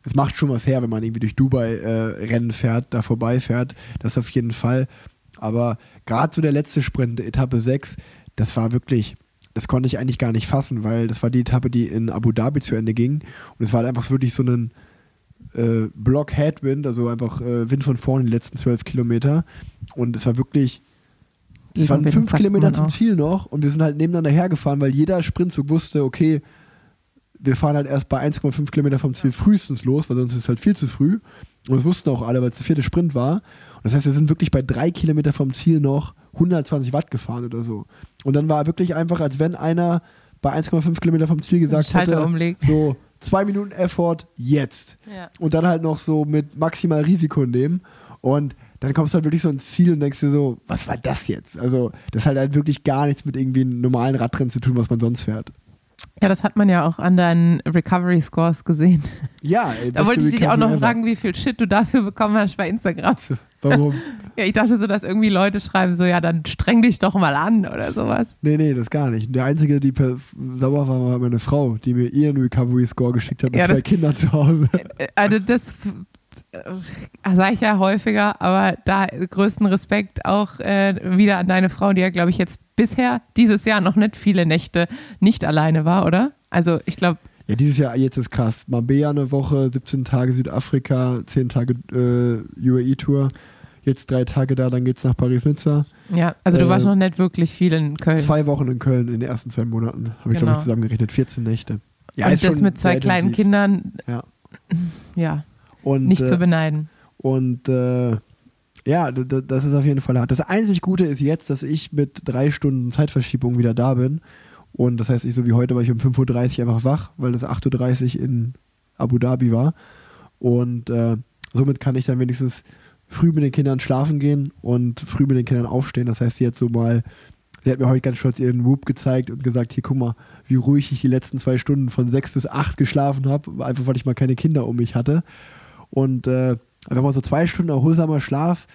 es macht schon was her, wenn man irgendwie durch Dubai äh, Rennen fährt, da vorbeifährt. Das auf jeden Fall. Aber gerade so der letzte Sprint, Etappe 6, das war wirklich, das konnte ich eigentlich gar nicht fassen, weil das war die Etappe, die in Abu Dhabi zu Ende ging. Und es war halt einfach wirklich so ein, äh, Block Headwind, also einfach äh, Wind von vorne die letzten zwölf Kilometer. Und es war wirklich, es waren fünf Kilometer zum auch. Ziel noch und wir sind halt nebeneinander hergefahren, weil jeder Sprintzug wusste, okay, wir fahren halt erst bei 1,5 Kilometer vom Ziel frühestens los, weil sonst ist es halt viel zu früh. Und das wussten auch alle, weil es der vierte Sprint war. Das heißt, wir sind wirklich bei drei Kilometer vom Ziel noch 120 Watt gefahren oder so. Und dann war wirklich einfach, als wenn einer bei 1,5 Kilometer vom Ziel gesagt hätte, umlegt. so zwei Minuten Effort, jetzt. Ja. Und dann halt noch so mit maximal Risiko nehmen. Und dann kommst du halt wirklich so ins Ziel und denkst dir so, was war das jetzt? Also, das hat halt wirklich gar nichts mit irgendwie einem normalen Radrennen zu tun, was man sonst fährt. Ja, das hat man ja auch an deinen Recovery Scores gesehen. Ja, [LAUGHS] ey, Da wollte ich dich auch noch Recovery ever. fragen, wie viel Shit du dafür bekommen hast bei Instagram. [LAUGHS] Warum? [LAUGHS] Ja, ich dachte so, dass irgendwie Leute schreiben, so, ja, dann streng dich doch mal an oder sowas. Nee, nee, das gar nicht. Der Einzige, die sauer war, war meine Frau, die mir ihren Recovery-Score geschickt hat mit Ja, zwei das- Kindern zu Hause. Äh, Also das sage ich ja häufiger, aber da größten Respekt auch äh, wieder an deine Frau, die ja, glaube ich, jetzt bisher dieses Jahr noch nicht viele Nächte nicht alleine war, oder? Also ich glaube, Ja, dieses Jahr, jetzt ist krass. Marbella eine Woche, 17 Tage Südafrika, 10 Tage äh, UAE-Tour. Jetzt drei Tage da, dann geht's nach Paris-Nizza. ja, also du Äh, warst noch nicht wirklich viel in Köln. Zwei Wochen in Köln in den ersten zwei Monaten. Habe ich, glaube Genau. ich, zusammengerechnet. 14 Nächte. Ja, Und ist das mit zwei sehr kleinen intensiv. Kindern, Ja. ja, Und, nicht äh, zu beneiden. Und äh, ja, das ist auf jeden Fall hart. Das einzig Gute ist jetzt, dass ich mit drei Stunden Zeitverschiebung wieder da bin. Und das heißt, ich so wie heute war ich um 5.30 Uhr einfach wach, weil das 8.30 Uhr in Abu Dhabi war. Und äh, somit kann ich dann wenigstens früh mit den Kindern schlafen gehen und früh mit den Kindern aufstehen. Das heißt, sie hat so mal, sie hat mir heute ganz stolz ihren Whoop gezeigt und gesagt, hier guck mal, wie ruhig ich die letzten zwei Stunden von sechs bis acht geschlafen habe, einfach weil ich mal keine Kinder um mich hatte. Und äh, einfach mal so zwei Stunden erholsamer Schlaf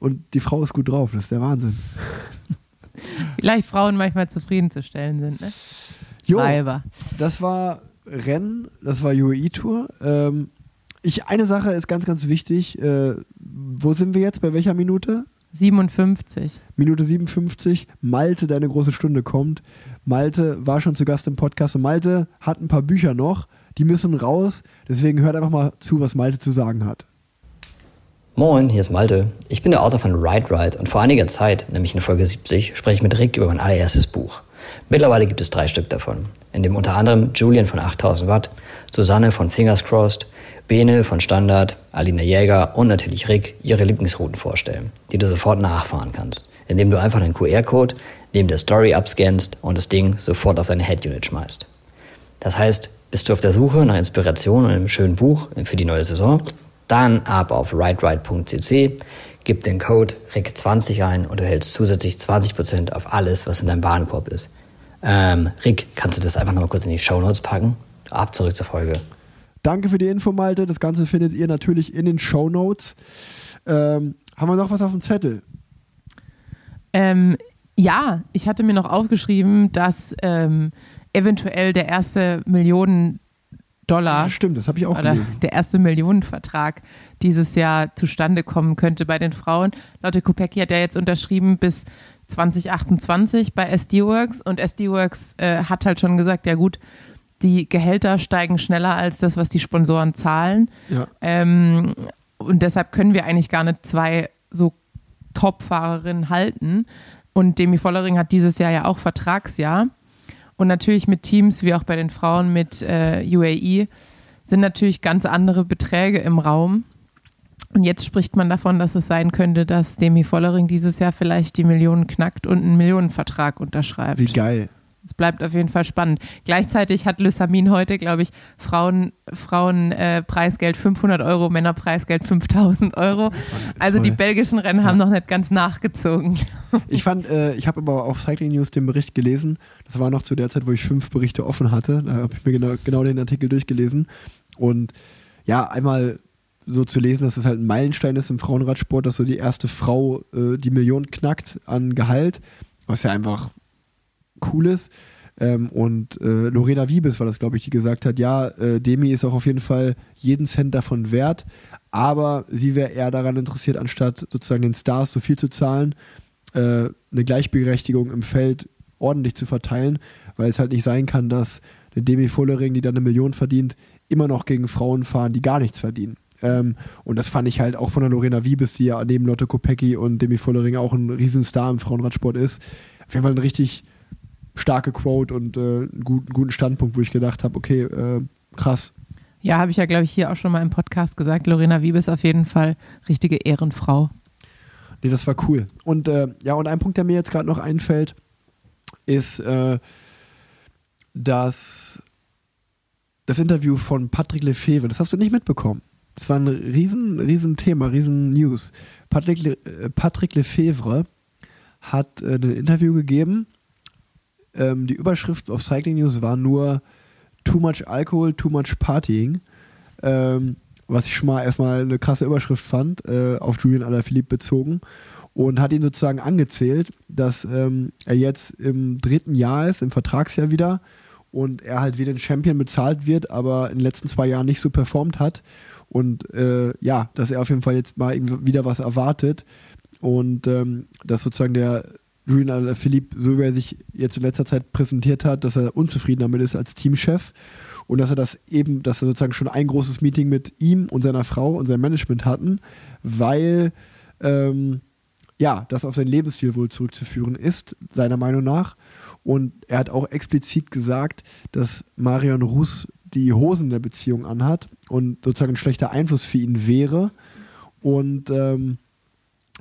und die Frau ist gut drauf. Das ist der Wahnsinn. [LAUGHS] Vielleicht Frauen manchmal zufriedenzustellen sind, ne? Jo, Weiber. das war Rennen, das war UAE-Tour. Ähm, ich, eine Sache ist ganz, ganz wichtig. Äh, wo sind wir jetzt? Bei welcher Minute? 57. Minute 57. Malte, deine große Stunde kommt. Malte war schon zu Gast im Podcast und Malte hat ein paar Bücher noch. Die müssen raus. Deswegen hört einfach mal zu, was Malte zu sagen hat. Moin, hier ist Malte. Ich bin der Autor von Ride Ride und vor einiger Zeit, nämlich in Folge 70, spreche ich mit Rick über mein allererstes Buch. Mittlerweile gibt es drei Stück davon, in dem unter anderem Julian von 8000 Watt, Susanne von Fingers Crossed, Bene von Standard, Alina Jäger und natürlich Rick ihre Lieblingsrouten vorstellen, die du sofort nachfahren kannst, indem du einfach den QR-Code neben der Story abscannst und das Ding sofort auf deine Head-Unit schmeißt. Das heißt, bist du auf der Suche nach Inspiration und einem schönen Buch für die neue Saison? Dann ab auf rideride.cc, gib den Code RIC20 ein und du hältst zusätzlich 20% auf alles, was in deinem Warenkorb ist. Ähm, Rick, kannst du das einfach nochmal kurz in die Shownotes packen? Ab zurück zur Folge. Danke für die Info, Malte. Das Ganze findet ihr natürlich in den Show Notes. Ähm, haben wir noch was auf dem Zettel? Ähm, ja, ich hatte mir noch aufgeschrieben, dass ähm, eventuell der erste Millionen Dollar Ja, stimmt, das habe ich auch oder gelesen. der erste Millionenvertrag dieses Jahr zustande kommen könnte bei den Frauen. Lotte Kopecki hat ja jetzt unterschrieben bis 2028 bei SD-Works und SD-Works äh, hat halt schon gesagt, ja gut, die Gehälter steigen schneller als das, was die Sponsoren zahlen. Ja. Ähm, und deshalb können wir eigentlich gar nicht zwei so Top-Fahrerinnen halten. Und Demi Vollering hat dieses Jahr ja auch Vertragsjahr. Und natürlich mit Teams wie auch bei den Frauen mit äh, UAE sind natürlich ganz andere Beträge im Raum. Und jetzt spricht man davon, dass es sein könnte, dass Demi Vollering dieses Jahr vielleicht die Millionen knackt und einen Millionenvertrag unterschreibt. Wie geil. Es bleibt auf jeden Fall spannend. Gleichzeitig hat Lysamin heute, glaube ich, Frauen, Frauen äh, Preisgeld 500 Euro, Männerpreisgeld 5000 Euro. Also toll. die belgischen Rennen haben noch nicht ganz nachgezogen. Ich fand, äh, ich habe aber auf Cycling News den Bericht gelesen. Das war noch zu der Zeit, wo ich fünf Berichte offen hatte. Da habe ich mir genau, genau den Artikel durchgelesen. Und ja, einmal so zu lesen, dass es halt ein Meilenstein ist im Frauenradsport, dass so die erste Frau äh, die Million knackt an Gehalt, was ja einfach cool ist. Ähm, und äh, Lorena Wiebes war das, glaube ich, die gesagt hat, ja, äh, Demi ist auch auf jeden Fall jeden Cent davon wert, aber sie wäre eher daran interessiert, anstatt sozusagen den Stars so viel zu zahlen, äh, eine Gleichberechtigung im Feld ordentlich zu verteilen, weil es halt nicht sein kann, dass eine Demi Vollering, die dann eine Million verdient, immer noch gegen Frauen fahren, die gar nichts verdienen. Ähm, und das fand ich halt auch von der Lorena Wiebes, die ja neben Lotte Kopecki und Demi Vollering auch ein Riesenstar im Frauenradsport ist. Auf jeden Fall eine richtig starke Quote und äh, einen guten, guten Standpunkt, wo ich gedacht habe, okay, äh, krass. Ja, habe ich ja, glaube ich, hier auch schon mal im Podcast gesagt. Lorena Wiebes auf jeden Fall richtige Ehrenfrau. Nee, das war cool. Und äh, ja, und ein Punkt, der mir jetzt gerade noch einfällt, ist äh, das, das Interview von Patrick Lefebvre. Das hast du nicht mitbekommen. Das war ein riesen, riesen Thema, riesen News. Patrick, Le, äh, Patrick Lefebvre hat äh, ein Interview gegeben. Ähm, die Überschrift auf Cycling News war nur Too much Alcohol, too much Partying. Ähm, was ich schon mal erstmal eine krasse Überschrift fand, äh, auf Julian Alaphilippe bezogen. Und hat ihn sozusagen angezählt, dass ähm, er jetzt im dritten Jahr ist, im Vertragsjahr wieder, und er halt wie den Champion bezahlt wird, aber in den letzten zwei Jahren nicht so performt hat. Und äh, ja, dass er auf jeden Fall jetzt mal wieder was erwartet. Und ähm, dass sozusagen der Julian Alaphilippe, so wie er sich jetzt in letzter Zeit präsentiert hat, dass er unzufrieden damit ist als Teamchef und dass er das eben, dass er sozusagen schon ein großes Meeting mit ihm und seiner Frau und seinem Management hatten, weil ähm, ja, das auf seinen Lebensstil wohl zurückzuführen ist, seiner Meinung nach. Und er hat auch explizit gesagt, dass Marion Russ die Hosen der Beziehung anhat und sozusagen ein schlechter Einfluss für ihn wäre. Und ähm,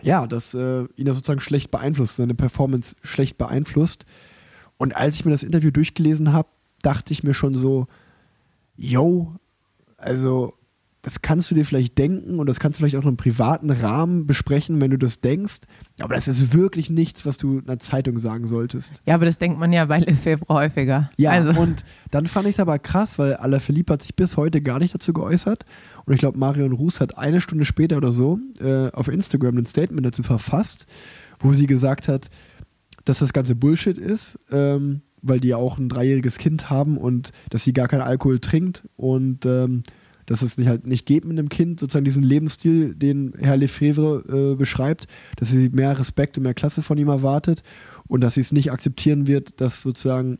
ja, dass äh, ihn das sozusagen schlecht beeinflusst, seine Performance schlecht beeinflusst. Und als ich mir das Interview durchgelesen habe, dachte ich mir schon so, yo, also das kannst du dir vielleicht denken und das kannst du vielleicht auch in einem privaten Rahmen besprechen, wenn du das denkst. Aber das ist wirklich nichts, was du einer Zeitung sagen solltest. Ja, aber das denkt man ja bei Lefebvre häufiger. Ja, also. und dann fand ich es aber krass, weil Alaphilippe hat sich bis heute gar nicht dazu geäußert. Und ich glaube, Marion Ruß hat eine Stunde später oder so äh, auf Instagram ein Statement dazu verfasst, wo sie gesagt hat, dass das ganze Bullshit ist, ähm, weil die ja auch ein dreijähriges Kind haben und dass sie gar keinen Alkohol trinkt und ähm, dass es nicht, halt nicht geht mit einem Kind, sozusagen diesen Lebensstil, den Herr Lefebvre äh, beschreibt, dass sie mehr Respekt und mehr Klasse von ihm erwartet und dass sie es nicht akzeptieren wird, dass sozusagen,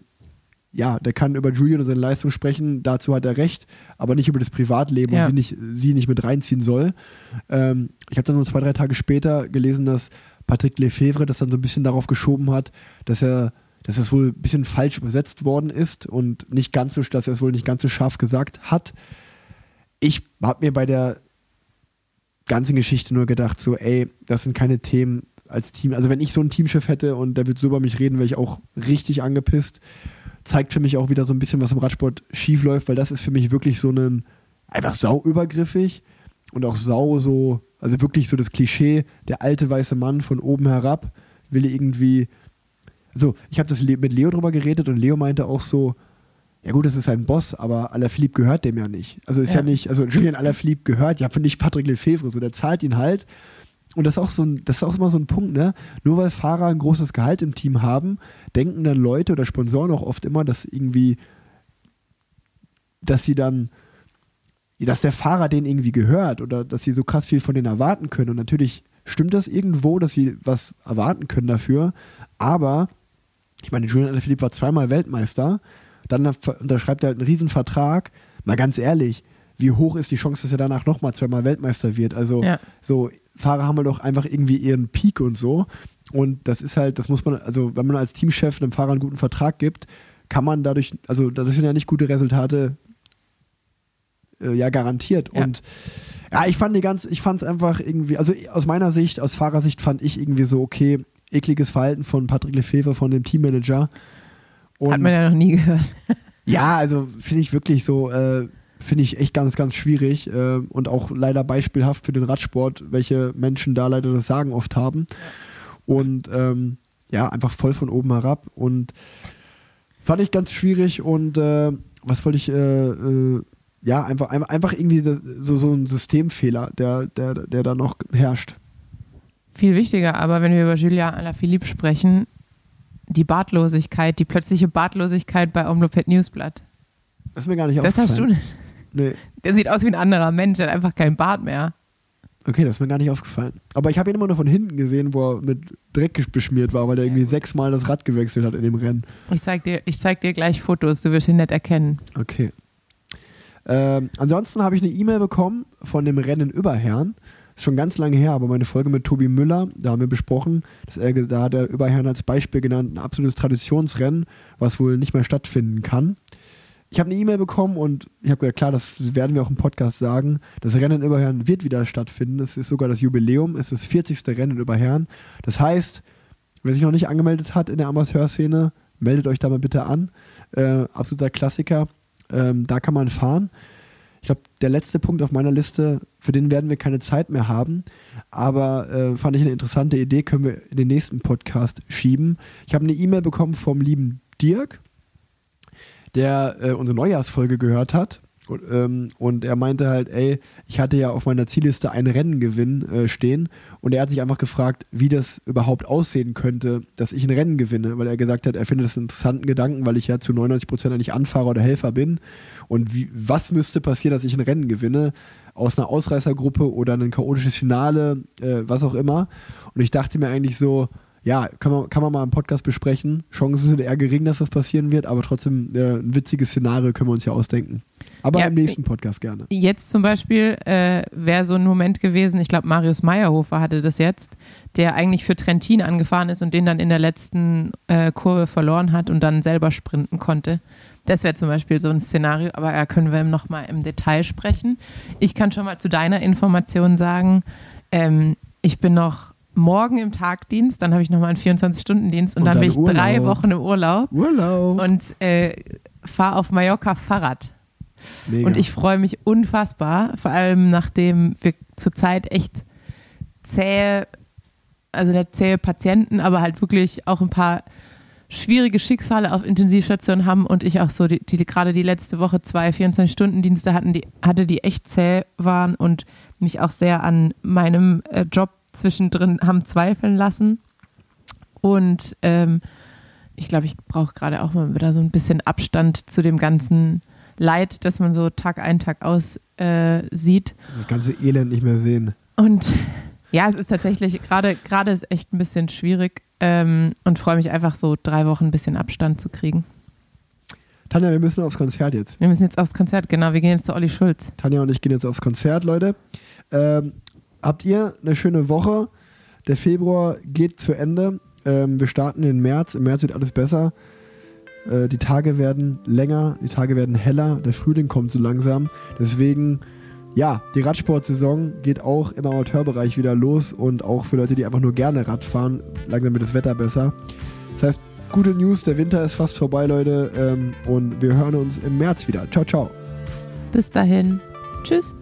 ja, der kann über Julian und seine Leistung sprechen, dazu hat er recht, aber nicht über das Privatleben Ja. und sie nicht, sie nicht mit reinziehen soll. Ähm, ich habe dann so zwei, drei Tage später gelesen, dass Patrick Lefebvre das dann so ein bisschen darauf geschoben hat, dass er dass es wohl ein bisschen falsch übersetzt worden ist und nicht ganz so, dass er es wohl nicht ganz so scharf gesagt hat ich habe mir bei der ganzen Geschichte nur gedacht, so, ey, das sind keine Themen als Team. Also wenn ich so einen Teamchef hätte und der wird so über mich reden, wäre ich auch richtig angepisst. Zeigt für mich auch wieder so ein bisschen, was im Radsport schief läuft, weil das ist für mich wirklich so ein, einfach sau übergriffig und auch sau so, also wirklich so das Klischee, der alte weiße Mann von oben herab will irgendwie, also ich habe das mit Leo drüber geredet und Leo meinte auch so, ja gut, das ist ein Boss, aber Alaphilippe gehört dem ja nicht. Also ist ja, Ja. nicht, also Julian Alaphilippe gehört ja nicht Patrick Lefebvre, so der zahlt ihn halt. Und das ist auch so ein, das ist auch immer so ein Punkt, ne? Nur weil Fahrer ein großes Gehalt im Team haben, denken dann Leute oder Sponsoren auch oft immer, dass irgendwie, dass sie dann, dass der Fahrer denen irgendwie gehört oder dass sie so krass viel von denen erwarten können. Und natürlich stimmt das irgendwo, dass sie was erwarten können dafür. Aber, ich meine, Julian Alaphilippe war zweimal Weltmeister, dann unterschreibt er halt einen Riesenvertrag. Mal ganz ehrlich, wie hoch ist die Chance, dass er danach nochmal zweimal Weltmeister wird? Also, Ja. so, Fahrer haben halt doch einfach irgendwie ihren Peak und so. Und das ist halt, das muss man, also wenn man als Teamchef einem Fahrer einen guten Vertrag gibt, kann man dadurch, also das sind ja nicht gute Resultate äh, ja garantiert. Ja. Und ja, ich fand die ganz, ich fand es einfach irgendwie, also aus meiner Sicht, aus Fahrersicht fand ich irgendwie so, okay, ekliges Verhalten von Patrick Lefebvre, von dem Teammanager. Und Hat man ja noch nie gehört. ja, also finde ich wirklich so, äh, finde ich echt ganz, ganz schwierig äh, und auch leider beispielhaft für den Radsport, welche Menschen da leider das Sagen oft haben. Und ähm, ja, einfach voll von oben herab und fand ich ganz schwierig und äh, was wollte ich, äh, äh, ja, einfach, einfach, irgendwie das, so, so ein Systemfehler, der, der, der da noch herrscht. Viel wichtiger, aber wenn wir über Julia Alaphilippe sprechen, die Bartlosigkeit, die plötzliche Bartlosigkeit bei Omlopet Newsblatt. Das ist mir gar nicht Das hast du aufgefallen. nicht. Nee. Der sieht aus wie ein anderer Mensch, der hat einfach keinen Bart mehr. Okay, das ist mir gar nicht aufgefallen. Aber ich habe ihn immer nur von hinten gesehen, wo er mit Dreck beschmiert war, weil er irgendwie sechsmal das Rad gewechselt hat in dem Rennen. Ich zeig dir, ich zeig dir gleich Fotos, du wirst ihn nicht erkennen. Okay. Ähm, ansonsten habe ich eine E-Mail bekommen von dem Rennen Überherrn. Ist schon ganz lange her, aber meine Folge mit Tobi Müller, da haben wir besprochen, dass er, da hat er Überherrn als Beispiel genannt, ein absolutes Traditionsrennen, was wohl nicht mehr stattfinden kann. Ich habe eine E-Mail bekommen und ich habe gesagt, klar, das werden wir auch im Podcast sagen. Das Rennen in Überherrn wird wieder stattfinden. Es ist sogar das Jubiläum, es ist das 40. Rennen in Überherrn. Das heißt, wer sich noch nicht angemeldet hat in der Amateurszene, meldet euch da mal bitte an. Äh, absoluter Klassiker. Ähm, da kann man fahren. Ich glaube, der letzte Punkt auf meiner Liste, für den werden wir keine Zeit mehr haben, aber äh, fand ich eine interessante Idee, können wir in den nächsten Podcast schieben. Ich habe eine E-Mail bekommen vom lieben Dirk, der äh, unsere Neujahrsfolge gehört hat. Und, ähm, und, er meinte halt, ey, ich hatte ja auf meiner Zielliste ein Renngewinn äh, stehen und er hat sich einfach gefragt, wie das überhaupt aussehen könnte, dass ich ein Rennen gewinne, weil er gesagt hat, er findet das einen interessanten Gedanken, weil ich ja zu 99 Prozent eigentlich Anfahrer oder Helfer bin und wie, was müsste passieren, dass ich ein Rennen gewinne aus einer Ausreißergruppe oder ein chaotisches Finale, äh, was auch immer. Und ich dachte mir eigentlich so, ja, kann man, kann man mal im Podcast besprechen. Chancen sind eher gering, dass das passieren wird, aber trotzdem äh, ein witziges Szenario können wir uns ja ausdenken. Aber ja, im nächsten Podcast gerne. Jetzt zum Beispiel äh, wäre so ein Moment gewesen, ich glaube, Marius Meyerhofer hatte das jetzt, der eigentlich für Trentin angefahren ist und den dann in der letzten äh, Kurve verloren hat und dann selber sprinten konnte. Das wäre zum Beispiel so ein Szenario, aber da können wir nochmal im Detail sprechen. Ich kann schon mal zu deiner Information sagen, ähm, ich bin noch morgen im Tagdienst, dann habe ich nochmal einen 24-Stunden-Dienst und, und, dann bin ich Urlaub. drei Wochen im Urlaub. Urlaub. Und äh, fahre auf Mallorca Fahrrad. Mega. Und ich freue mich unfassbar, vor allem nachdem wir zurzeit echt zähe, also nicht zähe Patienten, aber halt wirklich auch ein paar schwierige Schicksale auf Intensivstationen haben und ich auch so, die, die gerade die letzte Woche zwei 24-Stunden-Dienste hatten, die, hatte, die echt zäh waren und mich auch sehr an meinem äh, Job zwischendrin haben zweifeln lassen. Und ähm, ich glaube, ich brauche gerade auch mal wieder so ein bisschen Abstand zu dem ganzen Leid, das man so Tag ein, Tag aus äh, sieht. Das ganze Elend nicht mehr sehen. Und ja, es ist tatsächlich, gerade gerade ist echt ein bisschen schwierig ähm, und freue mich einfach so drei Wochen ein bisschen Abstand zu kriegen. Tanja, wir müssen aufs Konzert jetzt. Wir müssen jetzt aufs Konzert, genau. Wir gehen jetzt zu Olli Schulz. Tanja und ich gehen jetzt aufs Konzert, Leute. Ähm, habt ihr eine schöne Woche. Der Februar geht zu Ende. Ähm, wir starten den März. Im März wird alles besser. Äh, die Tage werden länger, die Tage werden heller. Der Frühling kommt so langsam. Deswegen, ja, die Radsportsaison geht auch im Amateurbereich wieder los und auch für Leute, die einfach nur gerne Rad fahren. Langsam wird das Wetter besser. Das heißt, gute News, der Winter ist fast vorbei, Leute. Ähm, und wir hören uns im März wieder. Ciao, ciao. Bis dahin. Tschüss.